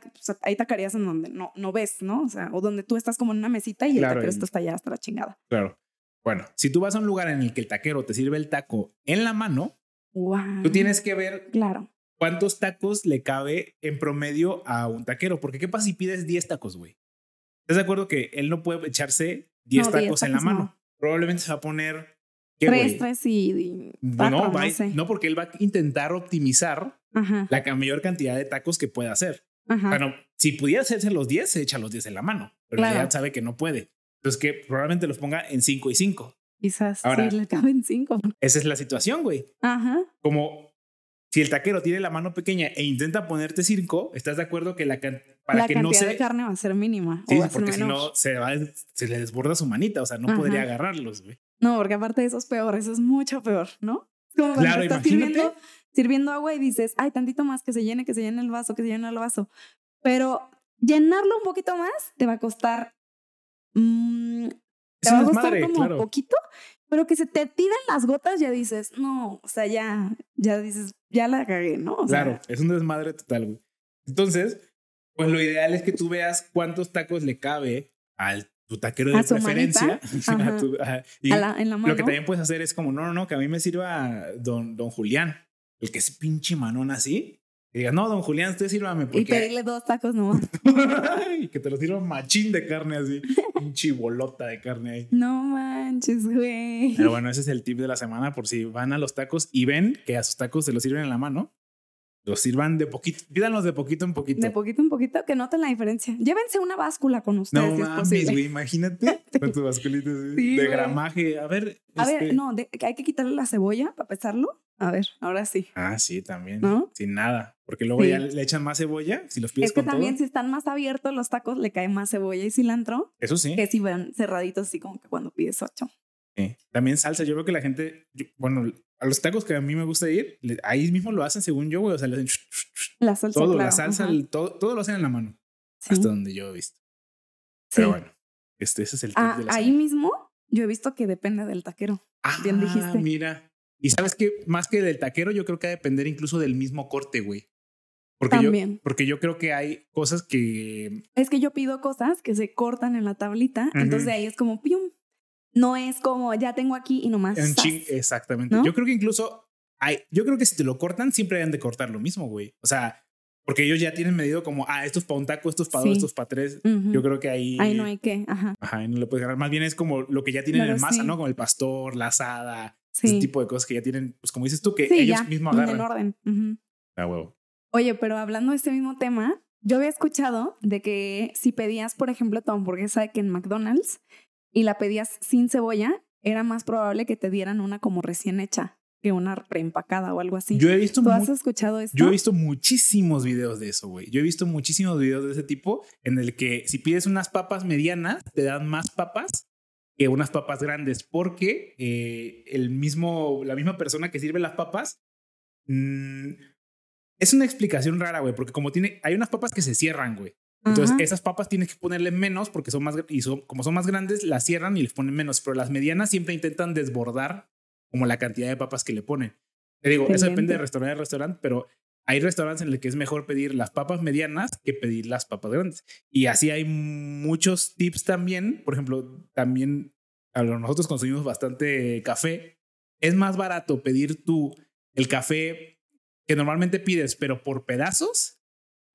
hay taquerías en donde no, no ves, ¿no? O sea, o donde tú estás como en una mesita y el taquero está allá hasta la chingada. Claro. Bueno, si tú vas a un lugar en el que el taquero te sirve el taco en la mano, tú tienes que ver claro. cuántos tacos le cabe en promedio a un taquero, porque ¿qué pasa si pides 10 tacos, güey? ¿Estás de acuerdo que él no puede echarse 10 tacos, en la mano? Probablemente se va a poner Tres, tres y, no, no, porque él va a intentar optimizar la mayor cantidad de tacos que pueda hacer. Bueno, si pudiera hacerse los 10, se echa los 10 en la mano, pero ya sabe que no puede. Entonces que probablemente los ponga en 5 y 5. Quizás Ahora, sí le caben 5. Esa es la situación, güey. Ajá. Como si el taquero tiene la mano pequeña e intenta ponerte cinco, ¿estás de acuerdo que la para la que cantidad no se de carne va a ser mínima. Sí, o va porque si no se, va, se le desborda su manita, o sea, no Ajá. podría agarrarlos, güey. No, porque aparte de eso es peor, eso es mucho peor, ¿no? Como cuando Claro, estás sirviendo, sirviendo agua y dices, ay, tantito más, que se llene, que se llene el vaso, que se llene el vaso. Pero llenarlo un poquito más te va a costar. mm, Es te va a costar como claro. poquito, pero que se te tiran las gotas, ya dices, no, o sea, ya, ya dices, ya la cagué, ¿no? O sea, Claro, es un desmadre total, güey. Entonces, pues lo ideal es que tú veas cuántos tacos le cabe al tu taquero de A preferencia. A tu- ajá. Y a la- en la mano. lo que también puedes hacer es como, no, no, no, que a mí me sirva don, don Julián, el que es pinche manón así. Y digas, no, don Julián, usted sírvame y porque... pedirle dos tacos nomás. y que te lo sirva machín de carne así, pinche bolota de carne ahí. No manches, güey. Pero bueno, ese es el tip de la semana por si van a los tacos y ven que a sus tacos se los sirven en la mano. Los sirvan de poquito, pídanlos de poquito en poquito. De poquito en poquito, que noten la diferencia. Llévense una báscula con ustedes no si es mames, güey, imagínate con tu basculita Sí, de gramaje. A ver, A ver, este- no, de- hay que quitarle la cebolla para pesarlo. A ver, ahora sí. Ah, sí, también. ¿No? Sin nada. Porque luego Sí. ya le echan más cebolla si los pides Es que con también todo. si están más abiertos los tacos, le cae más cebolla y cilantro Eso sí. que si van cerraditos así como que cuando pides ocho. Sí. También salsa. Yo veo que la gente, yo- bueno, a los tacos que a mí me gusta ir, le- ahí mismo lo hacen según yo, güey. O sea, le hacen La salsa, todo, claro. la salsa, el- todo, todo lo hacen en la mano. Sí. Hasta donde yo he visto. Sí. Pero bueno, este, ese es el tip Ah, de la ahí mismo yo he visto que depende del taquero. Ah, bien dijiste. Mira. Y sabes que más que del taquero, yo creo que va a depender incluso del mismo corte, güey. Porque También. yo, porque yo creo que hay cosas que. Es que yo pido cosas que se cortan en la tablita, entonces ahí es como pium. No es como ya tengo aquí y nomás. en zas. chin- exactamente. ¿No? Yo creo que incluso hay. Yo creo que si te lo cortan, siempre deben de cortar lo mismo, güey. O sea, porque ellos ya tienen medido como, ah, esto es para un taco, esto es para dos, Sí. esto es para tres. Ujú. Yo creo que ahí. Ahí no hay que, ajá. Ajá, ahí no le puedes ganar. Más bien es como lo que ya tienen Claro, en masa, sí. ¿no? Como el pastor, la asada, Sí. ese tipo de cosas que ya tienen, pues como dices tú, que ellos ya, mismos en agarran. orden. Ujú. Ah, huevo. Oye, pero hablando de este mismo tema, yo había escuchado de que si pedías, por ejemplo, tu hamburguesa de que en McDonald's y la pedías sin cebolla, era más probable que te dieran una como recién hecha que una preempacada o algo así. Yo he visto ¿Tú has escuchado esto? Yo he visto muchísimos videos de eso, güey. Yo he visto muchísimos videos de ese tipo en el que si pides unas papas medianas, te dan más papas que unas papas grandes, porque eh, el mismo, la misma persona que sirve las papas mm, es una explicación rara, güey, porque como tiene, hay unas papas que se cierran, güey. Entonces, Ajá. esas papas tienes que ponerle menos porque son más, y son, como son más grandes, las cierran y les ponen menos, pero las medianas siempre intentan desbordar como la cantidad de papas que le ponen. Te digo, eso depende de restaurante a restaurante, pero hay restaurantes en los que es mejor pedir las papas medianas que pedir las papas grandes. Y así hay muchos tips también. Por ejemplo, también nosotros consumimos bastante café. Es más barato pedir tú el café que normalmente pides, pero por pedazos,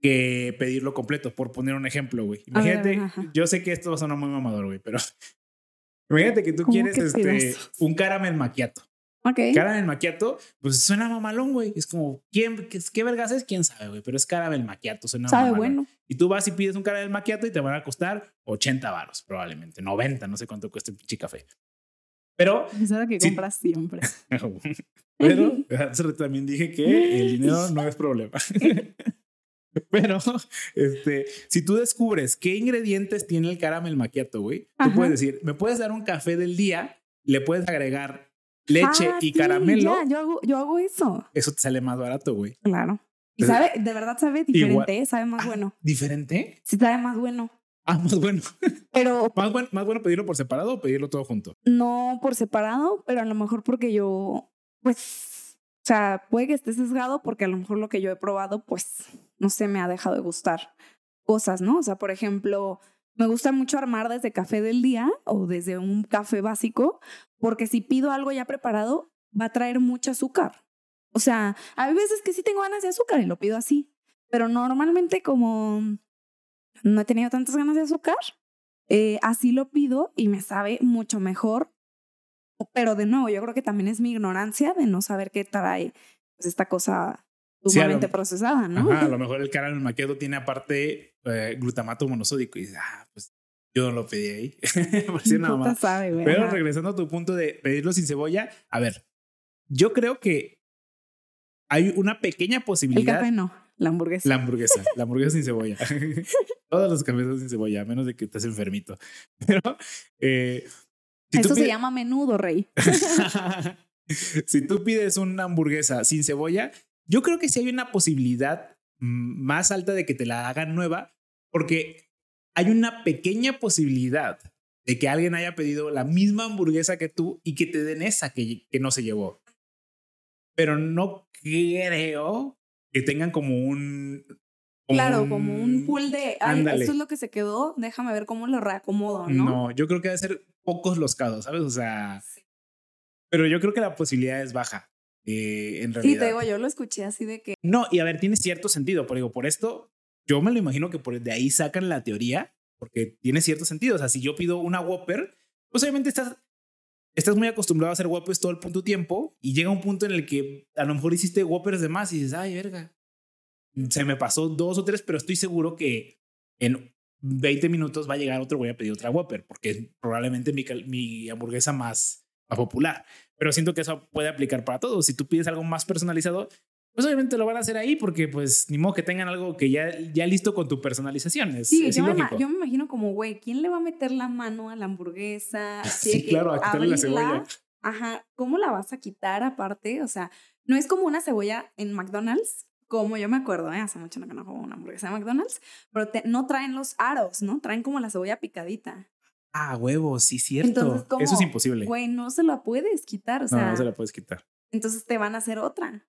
que pedirlo completo, por poner un ejemplo, güey. Imagínate, ajá. yo sé que esto va a sonar muy mamador, güey, pero imagínate que tú ¿Cómo quieres que este, un caramel macchiato. Ok. Caramel macchiato, pues suena mamalón, güey. Es como, ¿quién, qué, qué vergas es? ¿Quién sabe, güey? Pero es caramel macchiato, suena Sabe mamalón. bueno. Y tú vas y pides un caramel macchiato y te van a costar 80 varos, probablemente. 90, no sé cuánto cuesta el pinche café. Pero, Es algo que Sí. compras siempre. pero, también dije que el dinero no es problema. Pero, este, si tú descubres qué ingredientes tiene el caramel macchiato, güey, tú puedes decir, me puedes dar un café del día, le puedes agregar leche Ah, y sí, caramelo, ya, yo, hago, yo hago eso. eso te sale más barato, güey. Claro. Y sabe, de verdad sabe diferente, ¿eh? sabe más Ah, bueno. ¿Diferente? Sí, sabe más bueno. Ah, más bueno. Pero Más bueno, más bueno pedirlo por separado o pedirlo todo junto. no por separado, pero a lo mejor porque yo, pues, o sea, puede que esté sesgado porque a lo mejor lo que yo he probado, pues, no sé, me ha dejado de gustar cosas, ¿no? O sea, por ejemplo, me gusta mucho armar desde café del día o desde un café básico, porque si pido algo ya preparado, va a traer mucho azúcar. O sea, hay veces que sí tengo ganas de azúcar y lo pido así, pero normalmente como no he tenido tantas ganas de azúcar, eh, así lo pido y me sabe mucho mejor. Pero de nuevo, yo creo que también es mi ignorancia de no saber qué trae pues, esta cosa Sí, sumamente procesada, ¿no? Ajá, a lo mejor el caramel macchiato tiene aparte eh, glutamato monosódico y dices, ah, pues yo no lo pedí ahí. Nada más. sabe, güey. Pero ajá. regresando a tu punto de pedirlo sin cebolla, a ver, yo creo que hay una pequeña El posibilidad. café no, la hamburguesa. La hamburguesa, la hamburguesa sin cebolla. Todos los cafés son sin cebolla, a menos de que estés enfermito. Pero eh, si Eso se pides- llama menudo, rey. si tú pides una hamburguesa sin cebolla, yo creo que sí hay una posibilidad más alta de que te la hagan nueva, porque hay una pequeña posibilidad de que alguien haya pedido la misma hamburguesa que tú y que te den esa que, que no se llevó. Pero no creo que tengan como un... como Claro, como un pool de, ay, esto es lo que se quedó, déjame ver cómo lo reacomodo, ¿no? No, yo creo que debe ser pocos los casos, ¿sabes? O sea, pero yo creo que la posibilidad es baja. eh, en Sí, realidad. te digo, yo lo escuché así de que, No, y a ver, tiene cierto sentido. Por, digo, por esto, yo me lo imagino que por de ahí sacan la teoría, porque tiene cierto sentido. O sea, si yo pido una Whopper, pues obviamente estás, estás muy acostumbrado a hacer Whoppers todo el punto tiempo y llega un punto en el que a lo mejor hiciste Whoppers de más y dices, ay, verga. Se me pasó dos o tres, pero estoy seguro que en 20 minutos va a llegar otro, voy a pedir otra Whopper, porque es probablemente mi, mi hamburguesa más, más popular. Pero siento que eso puede aplicar para todos. Si tú pides algo más personalizado, pues obviamente lo van a hacer ahí porque pues ni modo que tengan algo que ya, ya listo con tu personalización. Es, sí, es yo me, yo imagino como, güey, ¿quién le va a meter la mano a la hamburguesa? Así Sí, claro, a quitarle la abrirla, cebolla. Ajá, ¿cómo la vas a quitar aparte? O sea, no es como una cebolla en McDonald's, como yo me acuerdo, ¿eh? hace mucho no que no como una hamburguesa de McDonald's, pero te- no traen los aros, ¿no? Traen como la cebolla picadita. Ah, huevos, sí, cierto. Entonces, como, Eso es imposible. Güey, no se la puedes quitar, o no, sea, no se la puedes quitar. entonces te van a hacer otra.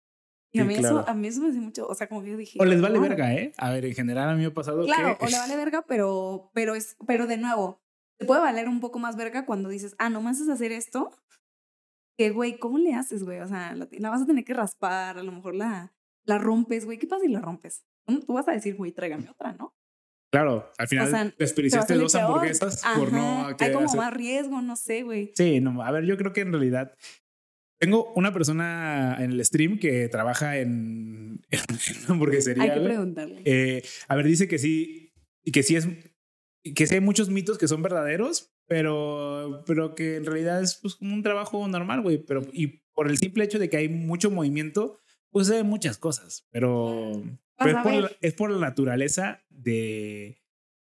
Y a mí, claro. eso, a mí eso me hace mucho, o sea, como que yo dije... O les vale verga, ¿eh? A ver, en general a mí me ha pasado Claro, que... o le vale verga, pero, pero, es, pero de nuevo, te puede valer un poco más verga cuando dices, ah, nomás es hacer esto. Que, güey, ¿cómo le haces, güey? O sea, la, la vas a tener que raspar, a lo mejor la, la rompes, güey. ¿Qué pasa si la rompes? ¿Cómo Tú vas a decir, güey, tráigame otra, ¿no? Claro, al final sea, desperdiciaste dos salir peor. hamburguesas por no Ajá, Hay querer como hacer- más riesgo, no sé, güey. Sí, no, a ver, yo creo que en realidad tengo una persona en el stream que trabaja en, en hamburguesería. Hay que preguntarle. Eh, a ver, dice que sí, y que sí es, que sí hay muchos mitos que son verdaderos, pero, pero que en realidad es pues, como un trabajo normal, güey. Pero, y por el simple hecho de que hay mucho movimiento, pues hay muchas cosas, pero, es, por ver. la, es por la naturaleza de,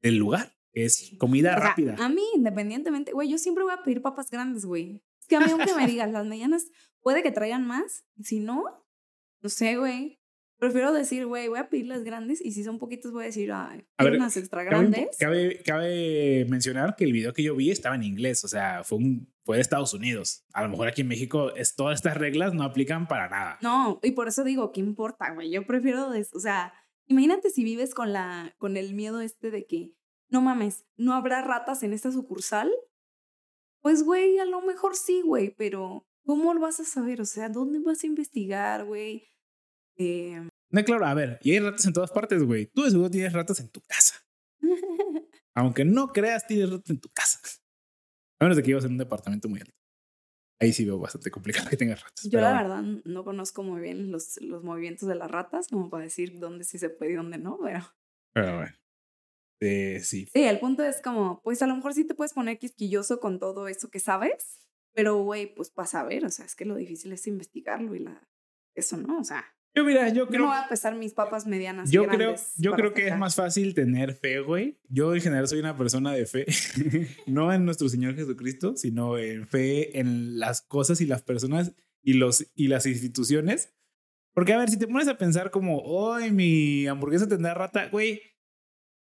del lugar, es comida O sea, rápida. a mí, independientemente, güey, yo siempre voy a pedir papas grandes, güey. Es que a mí, aunque me digas, las medianas puede que traigan más. y Si no, no sé, güey. Prefiero decir, güey, voy a pedir las grandes y si son poquitas voy a decir, ay, A ver, unas extra Cabe, grandes. cabe, cabe mencionar que el video que yo vi estaba en inglés, o sea, fue, un, fue de Estados Unidos. A lo mejor aquí en México es, todas estas reglas no aplican para nada. No, y por eso digo, ¿qué importa, güey? Yo prefiero, des- o sea, imagínate si vives con la, con el miedo este de que, no mames, no habrá ratas en esta sucursal. Pues, güey, a lo mejor sí, güey, pero ¿cómo lo vas a saber? O sea, ¿dónde vas a investigar, güey? Eh, No, claro, a ver, y hay ratas en todas partes, güey. Tú de seguro tienes ratas en tu casa. Aunque no creas, tienes ratas en tu casa. A menos de que vivas en un departamento muy alto. Ahí sí veo bastante complicado que tengas ratas. Yo la bueno. verdad no conozco muy bien los, los movimientos de las ratas, como para decir dónde sí se puede y dónde no, pero... Pero bueno. Eh, sí. Sí, el punto es como, pues a lo mejor sí te puedes poner quisquilloso con todo eso que sabes, pero güey, pues para saber, o sea, es que lo difícil es investigarlo y la... Eso no, o sea, Yo, mira, yo creo. no voy a pesar mis papas medianas. Yo creo, yo creo que es más fácil tener fe, güey. Yo en general soy una persona de fe, no en nuestro Señor Jesucristo, sino en fe en las cosas y las personas y, los, y las instituciones. Porque, a ver, si te pones a pensar como, hoy mi hamburguesa tendrá rata, güey,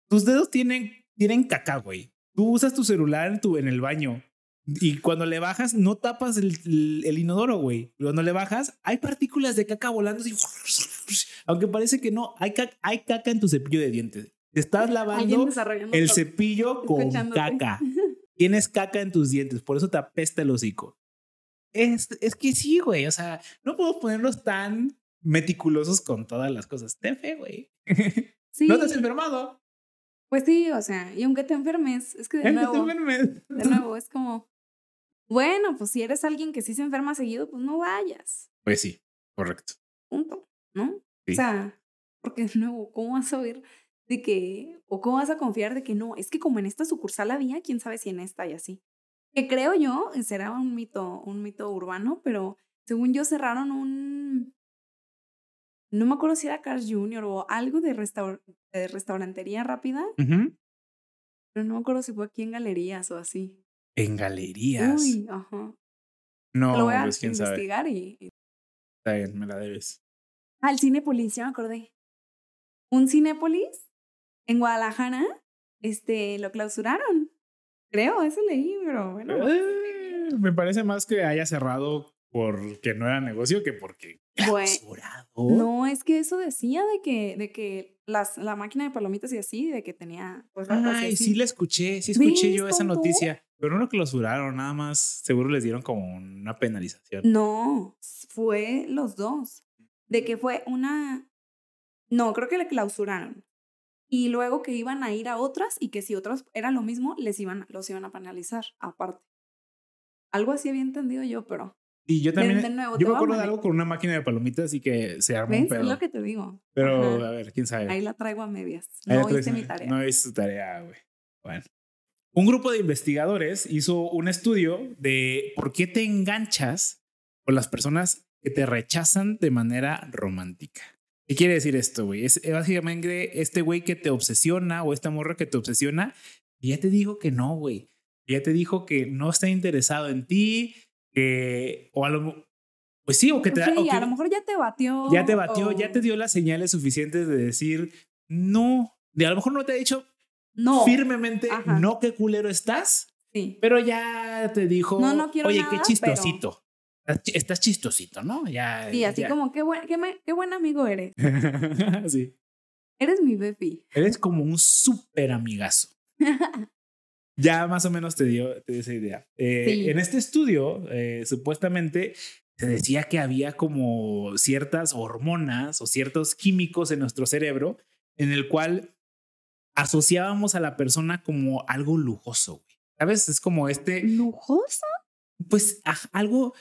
tus dedos tienen, tienen caca, güey. Tú usas tu celular en, tu, en el baño y cuando le bajas, no tapas el, el, inodoro, güey. Cuando le bajas, hay partículas de caca volando así. Aunque parece que no, hay caca, hay caca en tu cepillo de dientes. Te estás lavando el cepillo con caca. Tienes caca en tus dientes, por eso te apesta el hocico. Es, es que sí, güey. O sea, no podemos ponernos tan meticulosos con todas las cosas. Ten fe, güey. Sí, No te has enfermado. pues sí, o sea, y aunque te enfermes, es que de te nuevo, enfermes. de nuevo, es como, bueno, pues si eres alguien que sí se enferma seguido, pues no vayas, Pues sí, correcto. punto, ¿no? Sí. O sea, porque de nuevo, ¿cómo vas a ver de que, o cómo vas a confiar de que no? Es que como en esta sucursal había, quién sabe si en esta y así. Que creo yo, será un mito, un mito urbano, pero según yo cerraron un, no me acuerdo si era Carl Jr. o algo de, restaur de restaurantería rápida, pero no me acuerdo si fue aquí en galerías o así. En galerías. Uy, ajá. no, lo voy a pues quién sabe. investigar y, y- Está bien, me la debes. Ah, el Cinépolis, ya me acordé. Un Cinépolis en Guadalajara, este, lo clausuraron. Creo, eso leí, pero bueno. Eh, me parece más que haya cerrado porque no era negocio que porque Bueno, clausurado. No, es que eso decía de que, de que las, la máquina de palomitas y así, de que tenía, pues, Ay, así. sí la escuché, sí escuché yo ¿Ves, esa noticia, pero no lo clausuraron, nada más seguro les dieron como una penalización. No, fue los dos. De que fue una. No, creo que le clausuraron. Y luego que iban a ir a otras y que si otras era lo mismo, les iban, los iban a penalizar aparte. Algo así había entendido yo, pero. Y yo de- también, de nuevo, yo me acuerdo de algo con una máquina de palomitas y que se armó un ¿Ves? Es pedo. lo que te digo. Pero Ajá. a ver, quién sabe. Ahí la traigo a medias. No hice mi tarea. No hice tu tarea, güey. Bueno. Un grupo de investigadores hizo un estudio de por qué te enganchas con las personas que te rechazan de manera romántica. ¿Qué quiere decir esto, güey? Es básicamente este güey que te obsesiona o esta morra que te obsesiona y ya te dijo que no, güey. Ya te dijo que no está interesado en ti, que o a lo pues sí, o que te da- Sí, o que- a lo mejor ya te batió. ya te batió, ya o- te dio las señales suficientes de decir no. De a lo mejor no te ha dicho No. firmemente Ajá. no qué culero estás, Sí. pero ya te dijo, No, no quiero oye, nada, qué pero- chistosito. Estás chi- Estás chistosito, ¿no? Ya. Sí, así ya. como, qué buen, qué, me- qué buen amigo eres. sí. Eres mi Bepi. Eres como un súper amigazo. Ya más o menos te dio, te dio esa idea. Eh, Sí. En este estudio, eh, supuestamente se decía que había como ciertas hormonas o ciertos químicos en nuestro cerebro en el cual asociábamos a la persona como algo lujoso, güey. ¿Sabes? Es como este, ¿Lujoso? pues algo,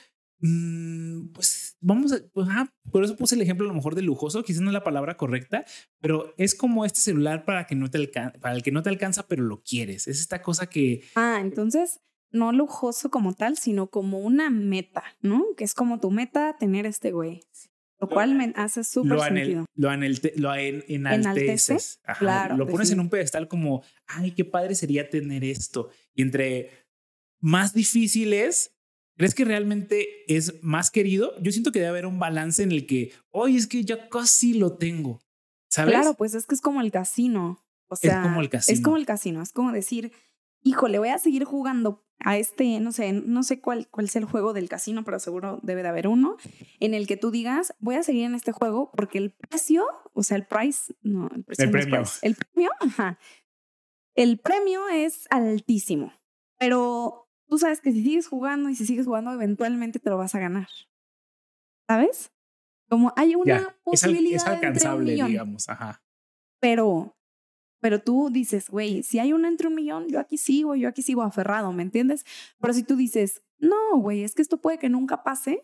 mm, pues vamos a, pues, ajá, por eso puse el ejemplo a lo mejor de lujoso, quizás no es la palabra correcta, pero es como este celular para que no te alcanza, para el que no te alcanza, pero lo quieres. Es esta cosa que Ah, entonces, no lujoso como tal, sino como una meta, ¿no? Que es como tu meta tener este güey. Lo cual me hace súper sentido. lo, lo en- ¿Enaltece? enalteces. Ajá, Claro, lo pones en un pedestal como, ay, qué padre sería tener esto. Y entre más difícil es, ¿crees que realmente es más querido? Yo siento que debe haber un balance en el que, oye, es que ya casi lo tengo. ¿Sabes? Claro, pues es que es como el casino. O sea, como el Es casino. como el casino. Es como decir, híjole, voy a seguir jugando a este, no sé, no sé cuál, cuál es el juego del casino, pero seguro debe de haber uno, en el que tú digas, voy a seguir en este juego porque el precio, o sea, el price, no, el precio El no es premio. price, el premio, ajá. El premio es altísimo, pero tú sabes que si sigues jugando y si sigues jugando, eventualmente te lo vas a ganar. ¿Sabes? Como hay una Ya, es, al- posibilidad es entre un alcanzable, millón digamos. Ajá. pero, pero tú dices, güey, si hay una entre un millón, yo aquí sigo, yo aquí sigo aferrado, ¿me entiendes? Pero si tú dices, no, güey, es que esto puede que nunca pase,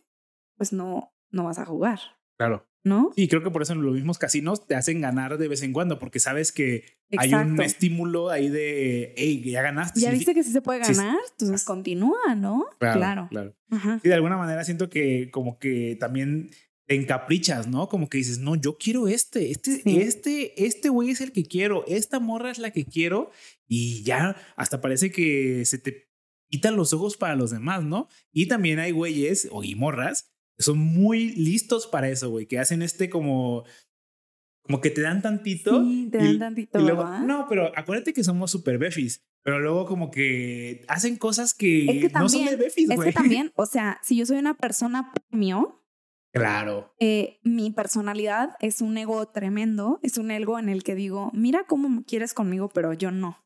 pues no, no vas a jugar, Claro. ¿no? Sí, creo que por eso los mismos casinos te hacen ganar de vez en cuando, porque sabes que hay un estímulo ahí de, hey, ya ganaste. Ya viste que sí se puede sí, ganar, entonces continúa, ¿no? Claro, claro. Ajá. Y de alguna manera siento que como que también te encaprichas, ¿no? Como que dices, no, yo quiero este, este, Sí. este, este güey es el que quiero, esta morra es la que quiero y ya hasta parece que se te quitan los ojos para los demás, ¿no? Y también hay güeyes o y morras son muy listos para eso, güey, que hacen este como, como que te dan tantito. Sí, te y- dan tantito, y luego- no, pero acuérdate que somos super befis, pero luego como que hacen cosas que, Es que no son de befis, Es güey. que también, o sea, si yo soy una persona premio, Claro. eh, mi personalidad es un ego tremendo, es un ego en el que digo, mira cómo quieres conmigo, pero yo no.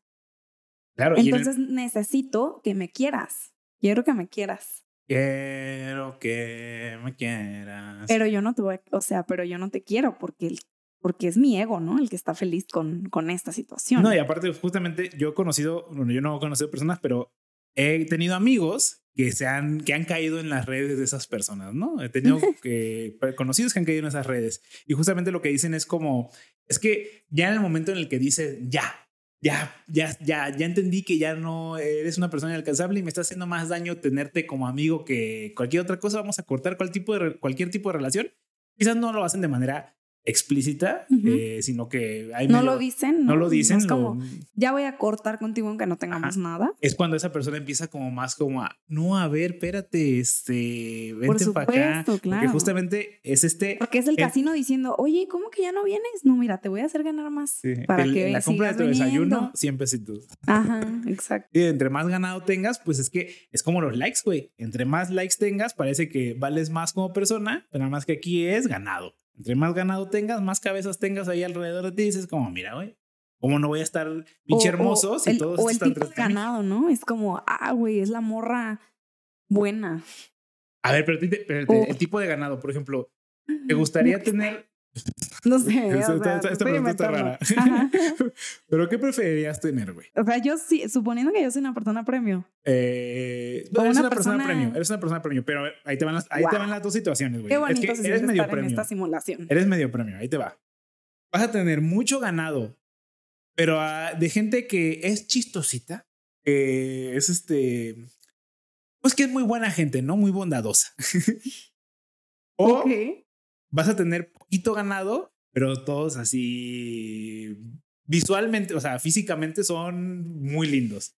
Claro, y en el- Entonces necesito que me quieras. Quiero que me quieras. Quiero que me quieras. Pero yo no te voy, o sea, pero yo no te quiero porque, el- porque es mi ego, ¿no? El que está feliz con, con esta situación. no, y aparte, justamente yo he conocido, bueno, yo no he conocido personas, pero he tenido amigos que se han, que han caído en las redes de esas personas, ¿no? He tenido que, conocidos que han caído en esas redes. Y justamente lo que dicen es como, es que ya en el momento en el que dices, ya, ya, ya, ya, ya entendí que ya no eres una persona inalcanzable y me está haciendo más daño tenerte como amigo que cualquier otra cosa, vamos a cortar cual tipo de, cualquier tipo de relación. Quizás no lo hacen de manera explícita, eh, sino que hay No medio- lo dicen. no lo dicen. es como, lo- ya voy a cortar contigo aunque no tengamos nada. es cuando esa persona empieza como más como a, no, a ver, espérate, este, vente para acá. supuesto, Porque claro. justamente es este... Porque es el el- casino diciendo, oye, ¿cómo que ya no vienes? No, mira, te voy a hacer ganar más. sí, Para el- que la compra de tu desayuno, viniendo. 100 pesitos. Ajá, exacto. Y entre más ganado tengas, pues es que es como los likes, güey. Entre más likes tengas, parece que vales más como persona, pero nada más que aquí es ganado. Entre más ganado tengas, más cabezas tengas ahí alrededor de ti, dices como, mira, güey, ¿cómo no voy a estar pinche hermoso si el, todos o el están tipo de ganado, ¿no? Es como, ah, güey, es la morra buena. A ver, pero, O- el tipo de ganado, por ejemplo, ¿te gustaría tener... No sé. Esta- o sea, esta- esta estoy pregunta está rara. Ajá. ¿Pero qué preferirías tener, güey? O sea, yo sí, suponiendo que yo soy una persona premio. Eh, O eres una persona, persona- premio, eres una persona premio, pero ahí te van las, ahí te van las dos situaciones, güey. Qué Es bonito que se eres medio estar en premio. esta simulación. Eres medio premio, ahí te va. Vas a tener mucho ganado, pero ah, de gente que es chistosita, que es este, pues que es muy buena gente, ¿no? Muy bondadosa. o Ok. Vas a tener poquito ganado, pero todos así visualmente, o sea, físicamente son muy lindos.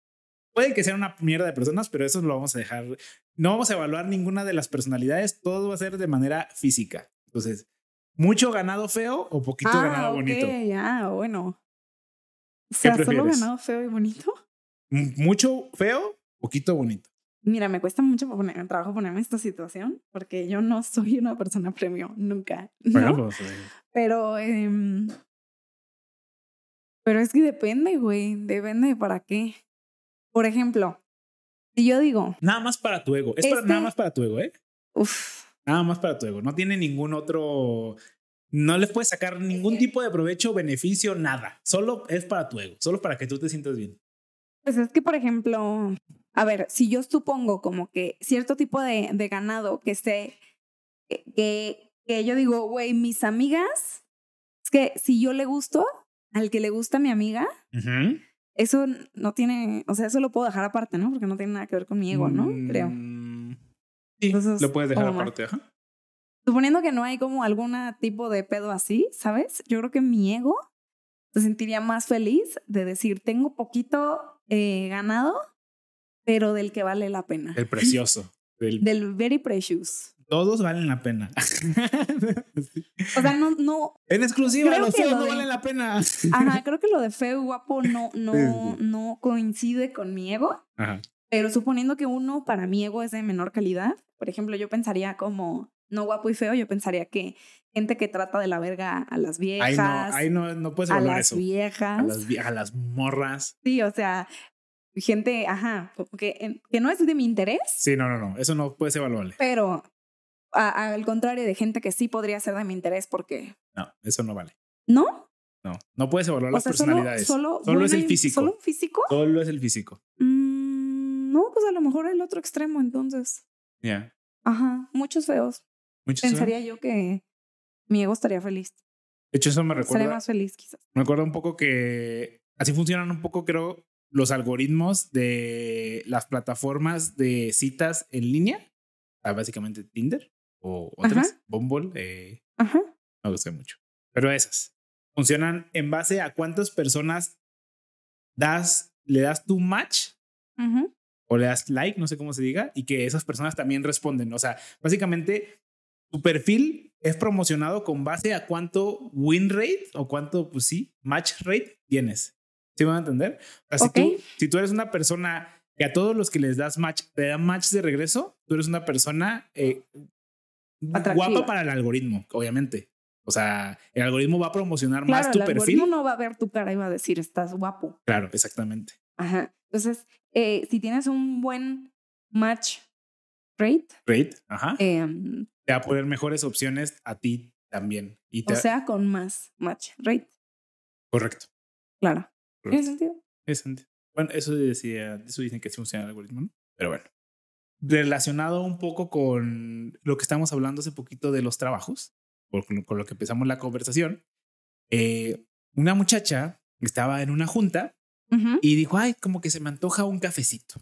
Puede que sean una mierda de personas, pero eso lo vamos a dejar. No vamos a evaluar ninguna de las personalidades, todo va a ser de manera física. Entonces, mucho ganado feo o poquito ah, ganado ok, bonito. ya, bueno. O sea, solo prefieres? ganado feo y bonito. Mucho feo, poquito bonito. Mira, me cuesta mucho poner, trabajo ponerme en esta situación porque yo no soy una persona premio, nunca. ¿no? pues, Pero, em, pero es que depende, güey, depende de para qué. Por ejemplo, si yo digo, nada más para tu ego. Es para- Este- nada más para tu ego, ¿eh? uff, Nada más para tu ego. No tiene ningún otro. No les puedes sacar ningún tipo de provecho, beneficio, nada. Solo es para tu ego. Solo para que tú te sientas bien. Pues es que, por ejemplo, a ver, si yo supongo como que cierto tipo de, de ganado que esté, que, que, yo digo, güey, mis amigas, es que si yo le gusto, al que le gusta a mi amiga, eso no tiene, o sea, eso lo puedo dejar aparte, ¿no? Porque no tiene nada que ver con mi ego, ¿no? Creo. Mm, Sí, Entonces, lo puedes dejar aparte. Ajá. Suponiendo que no hay como algún tipo de pedo así, ¿sabes? Yo creo que mi ego se sentiría más feliz de decir, tengo poquito eh, ganado, pero del que vale la pena. El precioso. del- Del very precious. Todos valen la pena. O sea, no, no, en exclusiva, Creo los feos lo no de- valen la pena. ajá, creo que lo de feo y guapo no, no, no coincide con mi ego. Ajá. Pero suponiendo que uno para mi ego es de menor calidad, por ejemplo, yo pensaría como no guapo y feo, yo pensaría que gente que trata de la verga a las viejas, Ahí no, ahí no, no puedes a evaluar las eso. viejas. A las, a las morras. Sí, o sea, gente, ajá, que, que no es de mi interés, Sí, no, no, no. Eso no puedes evaluarle. pero a- al contrario de gente que sí podría ser de mi interés porque, No, eso no vale. ¿no? No, no puedes evaluar O las sea, personalidades. solo, Solo es el físico. ¿Solo un físico? Solo es el físico. Mm, no, pues a lo mejor el otro extremo, entonces. Ya. Ajá, muchos feos. Muchos Pensaría yo que mi ego estaría feliz. De hecho, eso me Estaría recuerda. más feliz, quizás. Me acuerdo un poco que así funcionan un poco, creo, los algoritmos de las plataformas de citas en línea. Ah, básicamente Tinder o otras, Ajá. Bumble, eh, Ajá. no lo sé mucho. Pero esas funcionan en base a cuántas personas das, le das tu match Ujú. o le das like, no sé cómo se diga, y que esas personas también responden. O sea, básicamente tu perfil es promocionado con base a cuánto win rate o cuánto, pues sí, match rate tienes. ¿Sí me van a entender? O sea, si, tú, si tú eres una persona que a todos los que les das match, te dan match de regreso, tú eres una persona eh, guapa para el algoritmo, obviamente. O sea, el algoritmo va a promocionar Claro, más tu el perfil. algoritmo no va a ver tu cara y va a decir, estás guapo. Claro, exactamente. Ajá. Entonces, eh, si tienes un buen match rate, Rate, ajá. em, te va a poner mejores opciones a ti también. Y te, o sea, con más match rate, correcto. claro. ¿Tiene correcto. sentido? Es sentido. Bueno, eso decía, eso dicen que sí funciona el algoritmo, ¿no? Pero bueno. Relacionado un poco con lo que estamos hablando hace poquito de los trabajos, con, lo que empezamos la conversación, eh, una muchacha estaba en una junta Ujú. y dijo, ay, como que se me antoja un cafecito.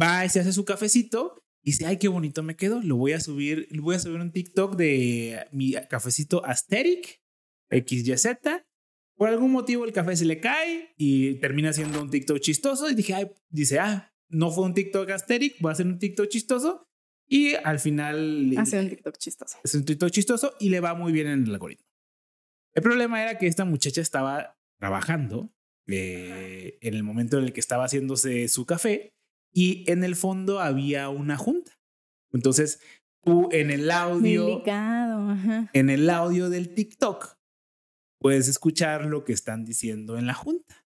Va y se hace su cafecito y dice, ay, qué bonito me quedó. Lo voy a subir, voy a subir un TikTok de mi cafecito aesthetic XYZ. Por algún motivo el café se le cae y termina siendo un TikTok chistoso. Y dije, ay, dice, ah, no fue un TikTok asteric, voy a hacer un TikTok chistoso. Y al final... Hace un TikTok chistoso. Es un TikTok chistoso y le va muy bien en el algoritmo. El problema era que esta muchacha estaba trabajando eh, en el momento en el que estaba haciéndose su café y en el fondo había una junta. Entonces, tú en el audio, en el audio del TikTok, puedes escuchar lo que están diciendo en la junta.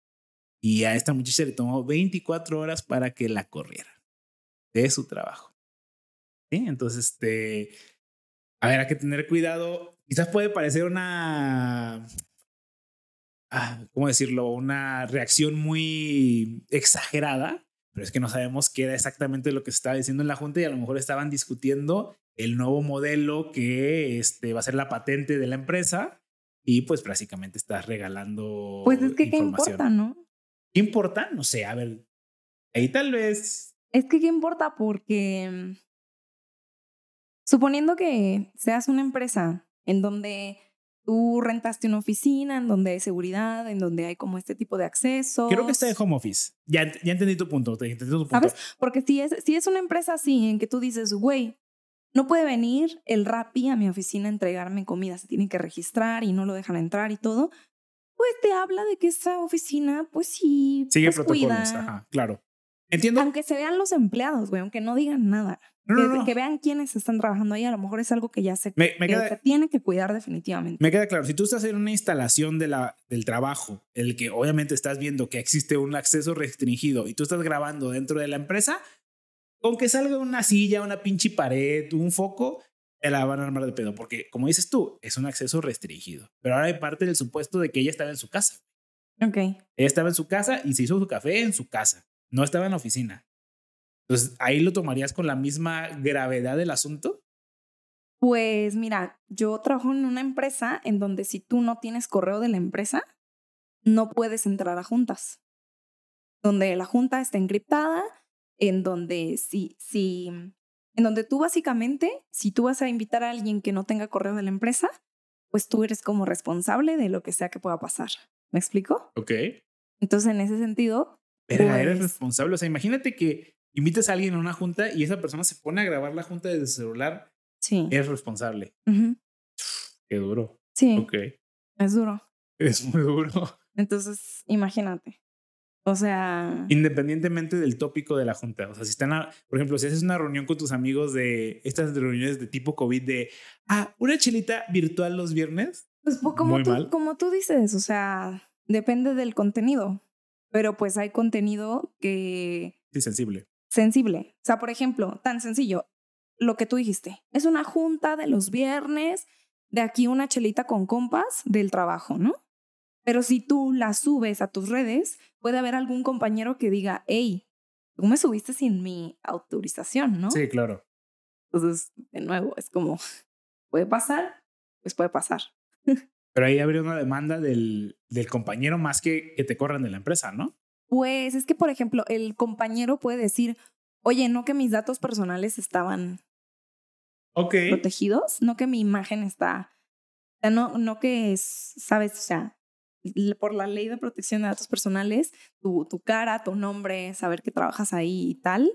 Y a esta muchacha le tomó 24 horas para que la corriera de su trabajo. ¿Sí? Entonces, este, a ver, hay que tener cuidado. Quizás puede parecer una, ah, ¿cómo decirlo? Una reacción muy exagerada, pero es que no sabemos qué era exactamente lo que se estaba diciendo en la Junta y a lo mejor estaban discutiendo el nuevo modelo que este, va a ser la patente de la empresa y pues básicamente estás regalando. Pues es que qué importa, ¿no? ¿Qué importa? No sé, a ver, ahí tal vez. Es que qué importa porque mm, suponiendo que seas una empresa en donde tú rentaste una oficina en donde hay seguridad, en donde hay como este tipo de acceso. Creo que está en home office. Ya, ya entendí tu punto. Entendí tu punto. ¿Sabes? Porque si es, si es una empresa así, en que tú dices, güey, no puede venir el Rappi a mi oficina a entregarme comida, se tiene que registrar y no lo dejan entrar y todo, pues te habla de que esa oficina, pues sí, sigue pues, protocolos. Ajá, claro. Entiendo. Aunque se vean los empleados, güey, aunque no digan nada. Que, vean quiénes están trabajando ahí, a lo mejor es algo que ya se, me, tiene que cuidar definitivamente. Me queda claro, si tú estás en una instalación de la, del trabajo, el que obviamente estás viendo que existe un acceso restringido y tú estás grabando dentro de la empresa, con que salga una silla, una pinche pared, un foco, te la van a armar de pedo, porque como dices tú, es un acceso restringido. Pero ahora hay parte del supuesto de que ella estaba en su casa. Ok. Ella estaba en su casa y se hizo su café en su casa. No estaba en la oficina. Entonces, ¿ahí lo tomarías con la misma gravedad del asunto? Pues mira, yo trabajo en una empresa en donde si tú no tienes correo de la empresa, no puedes entrar a juntas. Donde la junta está encriptada, en donde si, si, en donde tú básicamente, si tú vas a invitar a alguien que no tenga correo de la empresa, pues tú eres como responsable de lo que sea que pueda pasar. ¿Me explico? Ok. Entonces, en ese sentido, pero eres pues responsable. O sea, imagínate que invites a alguien a una junta y esa persona se pone a grabar la junta desde su celular. Sí. Es responsable. Qué duro. Sí. Ok. Es duro. Es muy duro. Entonces, imagínate. O sea. Independientemente del tópico de la junta. O sea, si están, por ejemplo, si haces una reunión con tus amigos de estas reuniones de tipo COVID de, ah, una chelita virtual los viernes. Pues, pues como, tú, como tú dices, o sea, depende del contenido pero pues hay contenido que... Sí, sensible. Sensible. O sea, por ejemplo, tan sencillo, lo que tú dijiste, es una junta de los viernes, de aquí una chelita con compas del trabajo, ¿no? Pero si tú la subes a tus redes, puede haber algún compañero que diga, hey, tú me subiste sin mi autorización, ¿no? Sí, claro. Entonces, de nuevo, es como, ¿puede pasar? Pues puede pasar. Pero ahí habría una demanda del, del compañero más que que te corran de la empresa, ¿no? Pues es que, por ejemplo, el compañero puede decir, oye, no que mis datos personales estaban protegidos, no que mi imagen está, o sea, no, no que, es, sabes, o sea, por la ley de protección de datos personales, tu, tu cara, tu nombre, saber que trabajas ahí y tal,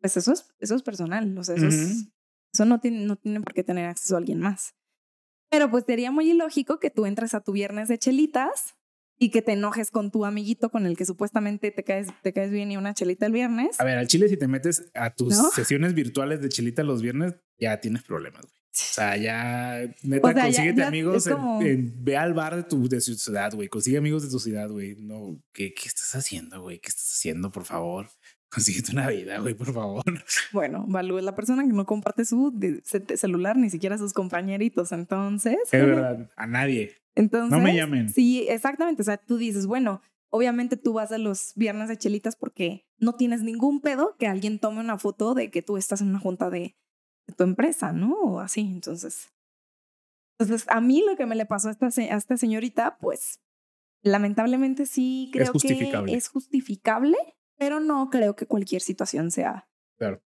pues eso es, eso es personal, o sea, eso, eso no, tiene, no tiene por qué tener acceso a alguien más. Pero pues sería muy ilógico que tú entres a tu viernes de chelitas y que te enojes con tu amiguito con el que supuestamente te caes, te caes bien y una chelita el viernes. A ver, al chile, si te metes a tus sesiones virtuales de chelita los viernes, ya tienes problemas, güey. O sea, ya, neta, consíguete amigos, ve al bar de tu, de ciudad, güey. Consigue amigos de tu ciudad, güey. No, ¿qué, ¿qué estás haciendo, güey? ¿Qué estás haciendo, por favor? Consíguete una vida, güey, por favor. Bueno, Balú es la persona que no comparte su celular, ni siquiera a sus compañeritos, entonces. Es verdad, a nadie. Entonces. No me llamen. Sí, exactamente. O sea, tú dices, bueno, obviamente tú vas a los viernes de chelitas porque no tienes ningún pedo que alguien tome una foto de que tú estás en una junta de, tu empresa, ¿no? O así, entonces. Entonces, a mí lo que me le pasó a esta, a esta señorita, pues, lamentablemente sí creo que es justificable pero no creo que cualquier situación sea. Claro.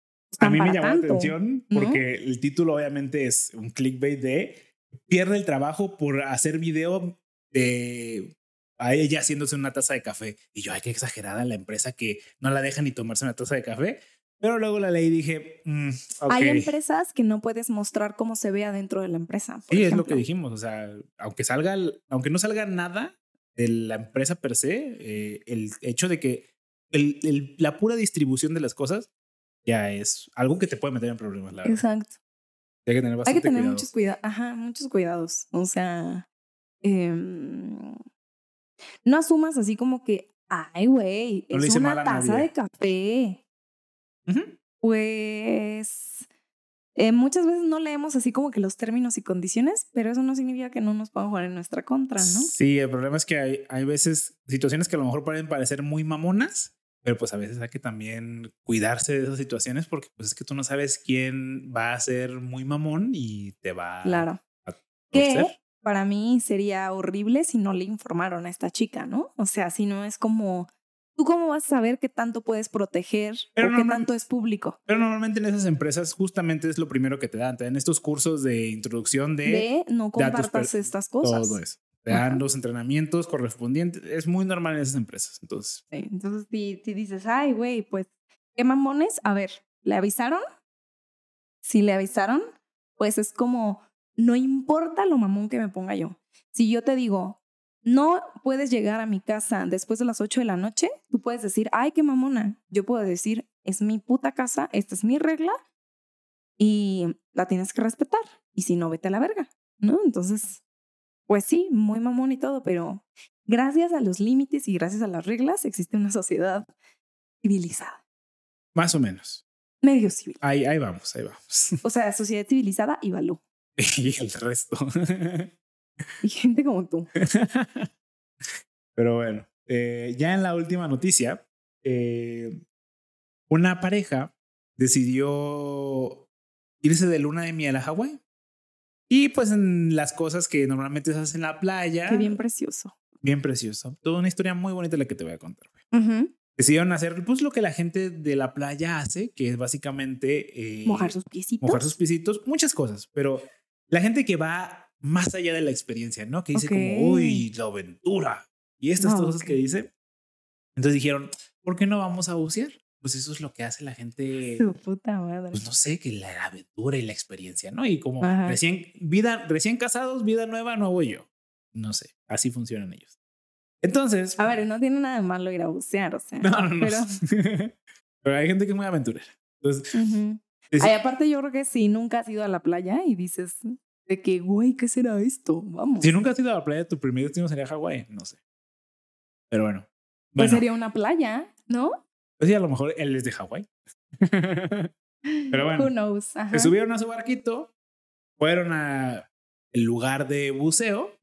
A mí me llamó la atención porque el título obviamente es un clickbait de pierde el trabajo por hacer video de a ella haciéndose una taza de café. Y yo, ay, qué exagerada la empresa que no la deja ni tomarse una taza de café. Pero luego la ley dije, mm, hay empresas que no puedes mostrar cómo se ve adentro de la empresa. Sí, es lo que dijimos. O sea, aunque salga, aunque no salga nada de la empresa per se, eh, el hecho de que el, la pura distribución de las cosas ya es algo que te puede meter en problemas. La Exacto. Hay que tener bastante Hay que tener muchos cuidados. Ajá, muchos cuidados. O sea, em, no asumas así como que, ay, güey, es una taza de café. Pues eh, muchas veces no leemos así como que los términos y condiciones, pero eso no significa que no nos puedan jugar en nuestra contra, ¿no? Sí, el problema es que hay, hay veces situaciones que a lo mejor pueden parecer muy mamonas, pero pues a veces hay que también cuidarse de esas situaciones porque pues es que tú no sabes quién va a ser muy mamón y te va claro. a que para mí sería horrible si no le informaron a esta chica, ¿no? O sea, si no es como ¿Tú cómo vas a saber qué tanto puedes proteger o qué tanto es público? Pero normalmente en esas empresas justamente es lo primero que te dan. Te dan estos cursos de introducción de... De no compartas estas cosas. Todo eso. Dan los entrenamientos correspondientes. Es muy normal en esas empresas. Entonces, sí, entonces si, si dices, ay, güey, pues, ¿qué mamones? A ver, ¿le avisaron? Si le avisaron, pues es como, no importa lo mamón que me ponga yo. Si yo te digo, no puedes llegar a mi casa después de las 8 de la noche, tú puedes decir, ay, qué mamona. Yo puedo decir, es mi puta casa, esta es mi regla y la tienes que respetar. Y si no, vete a la verga, ¿no? Entonces, pues sí, muy mamón y todo, pero gracias a los límites y gracias a las reglas existe una sociedad civilizada. Más o menos. Medio civil. Ahí, ahí vamos, ahí vamos. O sea, sociedad civilizada y valú. y el resto. Y gente como tú. Pero bueno, eh, ya en la última noticia, eh, una pareja decidió irse de luna de miel a Hawái. Y pues en las cosas que normalmente se hacen en la playa. Qué bien precioso. Bien precioso. Toda una historia muy bonita la que te voy a contar. Decidieron hacer pues lo que la gente de la playa hace, que es básicamente... Eh, mojar sus piecitos. Mojar sus piecitos, muchas cosas. Pero la gente que va más allá de la experiencia, ¿no? Que dice como, uy, la aventura. Y estas ah, cosas que dice. Entonces dijeron, ¿por qué no vamos a bucear? Pues eso es lo que hace la gente. Su puta madre. Pues no sé, que la aventura y la experiencia, ¿no? Y como recién, vida, recién casados, vida nueva, nuevo yo. No sé, así funcionan ellos. Entonces. A ver, no tiene nada de malo ir a bucear, o sea. No, no, no. Pero, pero hay gente que es muy aventurera. Entonces. Ay, aparte, yo creo que si nunca has ido a la playa y dices, de que, güey, ¿qué será esto? Vamos. Si nunca has ido a la playa, tu primer destino sería Hawái, no sé. Pero bueno. Pues sería una playa, ¿no? Pues sí, a lo mejor él es de Hawái. Pero bueno. Who knows? Se subieron a su barquito, fueron a el lugar de buceo,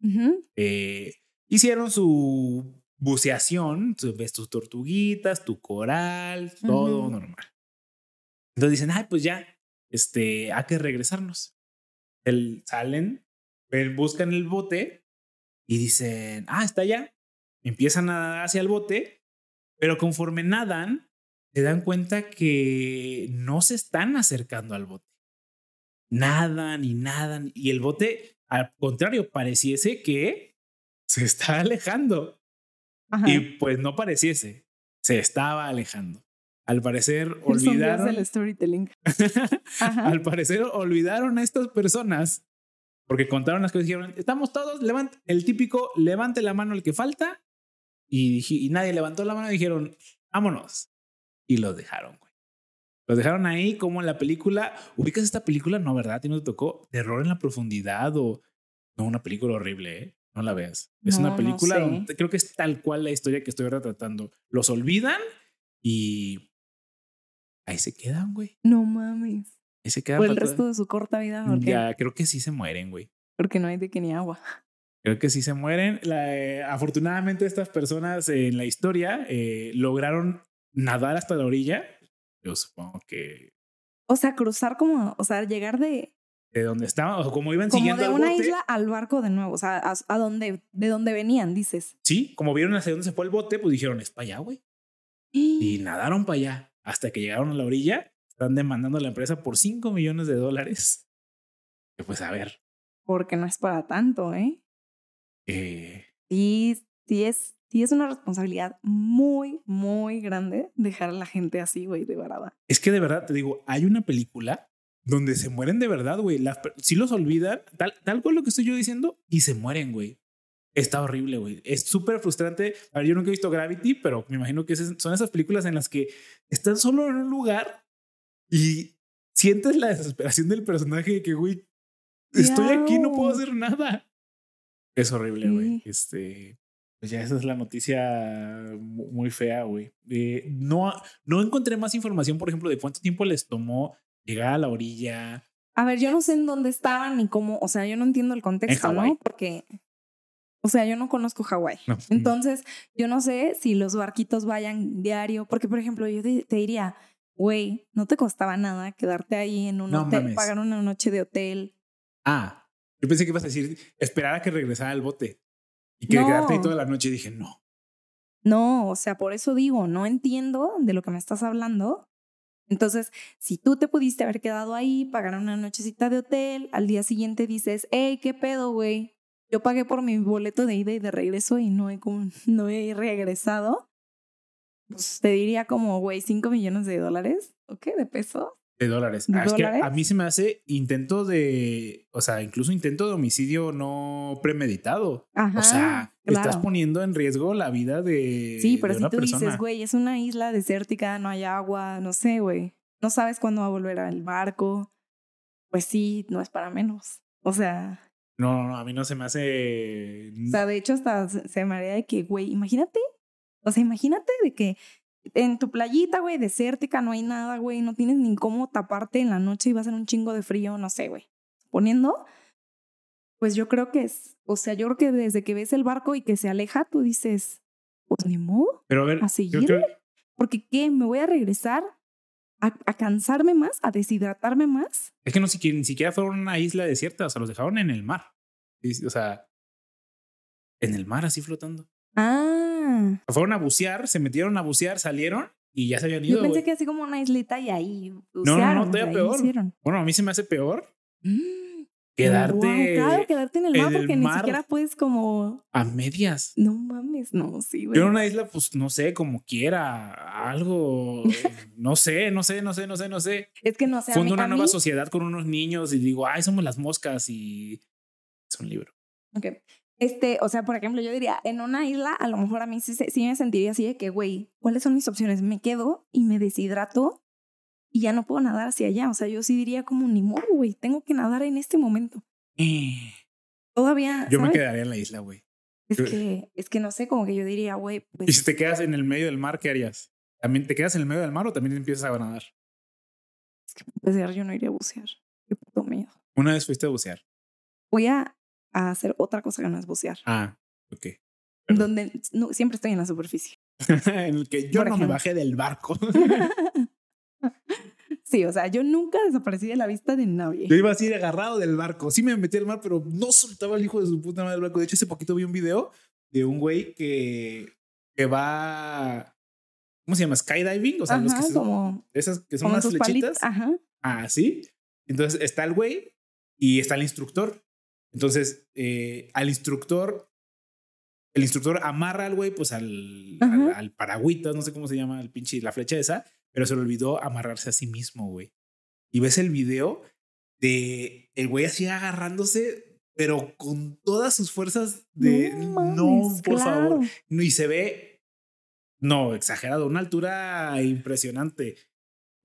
eh, hicieron su buceación, ves tus tortuguitas, tu coral, todo normal. Entonces dicen, ay, pues ya, este, hay que regresarnos el, salen, buscan el bote y dicen, ah, está allá. Empiezan a nadar hacia el bote, pero conforme nadan, se dan cuenta que no se están acercando al bote. Nadan y nadan. Y el bote, al contrario, pareciese que se está alejando. Y pues no pareciese, se estaba alejando. Al parecer olvidaron. El storytelling. al parecer olvidaron a estas personas porque contaron las cosas y dijeron: Estamos todos, levant el típico levante la mano el que falta. Y, y nadie levantó la mano y dijeron: Vámonos. Y los dejaron, güey. Los dejaron ahí como en la película. ¿Ubicas esta película? No, ¿verdad? ¿A ti no te tocó? Terror en la profundidad o. No, una película horrible, ¿eh? No la veas. Es una película creo que es tal cual la historia que estoy retratando. Los olvidan y ahí se quedan, güey. No mames. Ahí se quedan. Por el resto de su corta vida. Ya, creo que sí se mueren, güey. Porque no hay de que ni agua. Creo que sí se mueren. Eh, afortunadamente, estas personas en la historia eh, lograron nadar hasta la orilla. Yo supongo que. O sea, cruzar como, o sea, llegar de. De donde estaban, o como iban siguiendo. Como de una isla al barco de nuevo, o sea, a, a, donde, de donde venían, dices. Sí, como vieron hacia dónde se fue el bote, pues dijeron, es para allá, güey. Y nadaron para allá hasta que llegaron a la orilla, están demandando a la empresa por 5 millones de dólares. Que pues a ver. porque no es para tanto, ¿eh? Eh, Sí, sí es, sí es una responsabilidad muy, muy grande dejar a la gente así, güey, de varada. es que de verdad te digo, hay una película donde se mueren de verdad, güey. Las Sí los olvidan, tal, tal cual lo que estoy yo diciendo, y se mueren, güey. Está horrible, güey. Es súper frustrante. A ver, yo nunca he visto Gravity, pero me imagino que son esas películas en las que están solo en un lugar y sientes la desesperación del personaje de que, güey, estoy aquí, no puedo hacer nada. Es horrible, güey. Este, pues ya esa es la noticia mu- muy fea, güey. Eh, no, no encontré más información, por ejemplo, de cuánto tiempo les tomó llegar a la orilla. A ver, yo no sé en dónde estaban ni cómo, o sea, yo no entiendo el contexto. ¿no? Porque, o sea, yo no conozco Hawái. No. Entonces, yo no sé si los barquitos vayan diario, porque, por ejemplo, yo te, te diría, güey, no te costaba nada quedarte ahí en un No hotel, mames. pagar una noche de hotel. Ah, yo pensé que ibas a decir esperar a que regresara el bote y que No. quedarte ahí toda la noche. Y dije, no. No, o sea, por eso digo, no entiendo de lo que me estás hablando. Entonces, si tú te pudiste haber quedado ahí, pagar una nochecita de hotel, al día siguiente dices, hey, ¿qué pedo, güey? Yo pagué por mi boleto de ida y de regreso y no he, no he regresado. Pues te diría como, güey, 5 millones de dólares, ¿o qué? ¿De pesos? De dólares. ¿De Ah, es que a mí se me hace intento de, o sea, incluso intento de homicidio no premeditado. Ajá. o sea, estás poniendo en riesgo la vida de, Sí, pero de si una tú persona. dices, güey, es una isla desértica, no hay agua, no sé, güey. No sabes cuándo va a volver al barco. Pues sí, no es para menos. O sea, No, no, no, a mí no se me hace. o sea, de hecho hasta se me haría de que, güey, imagínate. O sea, imagínate de que en tu playita, güey, desértica, no hay nada, güey, no tienes ni cómo taparte en la noche y va a ser un chingo de frío, no sé, güey. Poniendo, pues yo creo que es, o sea, yo creo que desde que ves el barco y que se aleja, tú dices, pues ni modo. Pero a ver, a yo seguirle. creo- Porque ¿qué? ¿Me voy a regresar a, a cansarme más? ¿A deshidratarme más? es que no siquiera, ni siquiera fueron a una isla desierta, o sea, los dejaron en el mar. O sea, en el mar así flotando. Ah, Fueron a bucear, se metieron a bucear, salieron y ya se habían yo ido. pensé güey. que así como una islita y ahí no, no, bucearon, todavía peor. hicieron. Bueno, a mí se me hace peor Mm, quedarte guau, claro, quedarte en el mar en el porque mar. ni siquiera puedes como... a medias. No mames, no, sí, güey. Yo en una isla, pues no sé, como quiera, algo, no sé, no sé, no sé, no sé, no sé. Es que no sé, Fundo una nueva mí- sociedad con unos niños y digo, ay, somos las moscas y es un libro. Ok. Este, o sea, por ejemplo, yo diría, en una isla, a lo mejor a mí sí, sí me sentiría así de que, güey, ¿cuáles son mis opciones? Me quedo y me deshidrato y ya no puedo nadar hacia allá. O sea, yo sí diría como, ni modo, güey, tengo que nadar en este momento. Eh, Todavía, Yo me quedaría en la isla, güey. Es que, es que no sé, como que yo diría, güey, Y si pues, te quedas en el medio del mar, ¿qué harías? ¿También te quedas en el medio del mar o también empiezas a nadar? es que para empezar, yo no iría a bucear. Qué puto miedo. Una vez fuiste a bucear. Voy a, a hacer otra cosa que no es bucear. Ah, ok. Perdón. Donde no, siempre estoy en la superficie. en el que yo Por no me bajé del barco. sí, o sea, yo nunca desaparecí de la vista de nadie. Yo iba así agarrado del barco. Sí me metí al mar, pero no soltaba el hijo de su puta madre del barco. De hecho, hace poquito vi un video de un güey que, que va... ¿Cómo se llama? Skydiving. O sea, los que se- como, esas que son sus flechitas. Ajá. Ah, sí. Entonces está el güey y está el instructor. Entonces, eh, al instructor, el instructor amarra al güey, pues al, al, Ajá. al paragüitas, no sé cómo se llama, el pinche, la flecha esa, pero se le olvidó amarrarse a sí mismo, güey. Y ves el video de el güey así agarrándose, pero con todas sus fuerzas de No por claro. favor. No, Y se ve, no, exagerado, una altura impresionante.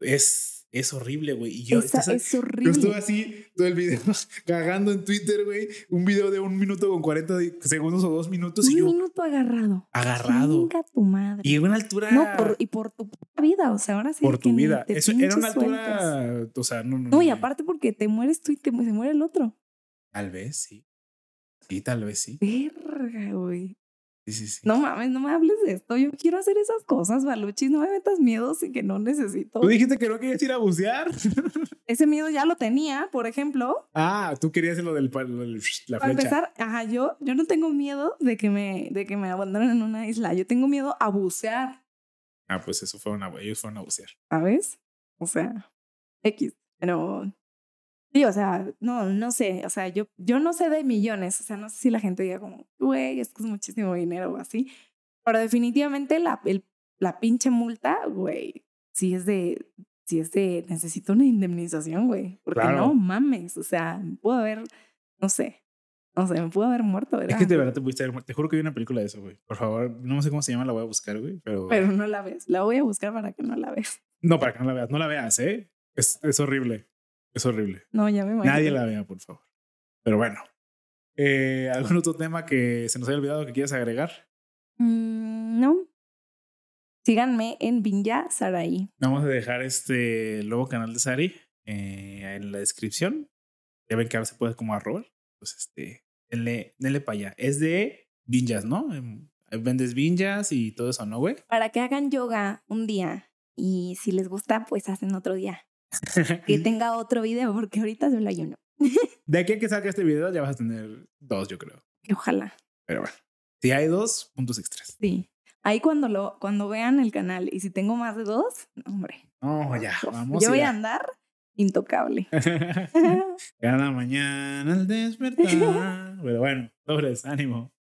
Es, es horrible, güey. Y yo, Esa estás- es yo estuve así todo el video cagando en Twitter, güey. Un video de un minuto con 40 di- segundos o dos minutos y Un yo minuto agarrado. agarrado. Chinga tu madre. Y en una altura. No, por, y por tu puta vida. O sea, ahora sí. por tu vida. Eso era una sueltas. altura. O sea, no, no. No, y aparte porque te mueres tú y te, se muere el otro. Tal vez sí. Sí, tal vez sí. Verga, güey. Sí, sí, sí. No mames, no me hables de esto. Yo quiero hacer esas cosas, Baluchis. No me metas miedos y que no necesito. Tú dijiste que no querías ir a bucear. Ese miedo ya lo tenía, por ejemplo. ah, tú querías lo del, lo del- la Para flecha. empezar, ajá, yo, yo no tengo miedo de que me, de que me abandonen en una isla. Yo tengo miedo a bucear, Ah, pues eso fue una. Ellos fueron a bucear. ¿sabes? O sea, X. Pero Sí, o sea, no, no sé, o sea, yo, yo no sé de millones, o sea, no sé si la gente diga como, güey, esto es muchísimo dinero o así, pero definitivamente la, el, la pinche multa, güey, sí es de, sí es de, necesito una indemnización, güey, porque Claro. no mames, o sea, me pudo haber, no sé, no sé, me pudo haber muerto, ¿verdad? Es que de verdad te pudiste haber muerto. Te juro que hay una película de eso, güey. Por favor, no sé cómo se llama, la voy a buscar, güey. Pero, Pero no la ves, la voy a buscar para que no la veas. no, para que no la veas. No la veas, ¿eh? Es, es horrible. Es horrible. No, ya me imagino. Nadie la vea, por favor. Pero bueno. Eh, ¿Algún otro tema que se nos haya olvidado que quieras agregar? Mm, no. Síganme en Vinya Saraí. Vamos a dejar este nuevo canal de Sari eh, en la descripción. Ya ven que ahora se puede como arrobar. Pues este, denle, denle para allá. Es de vinjas, ¿no? Em, Vendes vinjas y todo eso, ¿no, güey? Para que hagan yoga un día y si les gusta, pues hacen otro día. Que tenga otro video, porque ahorita solo hay uno. De aquí a que salga este video ya vas a tener dos, yo creo. Ojalá. Pero bueno, si hay dos, puntos extras. Sí. Ahí cuando lo, cuando vean el canal y si tengo más de dos, hombre. No, ya, vamos. Yo voy a andar intocable. Cada mañana al despertar. Pero bueno, sobres, ánimo.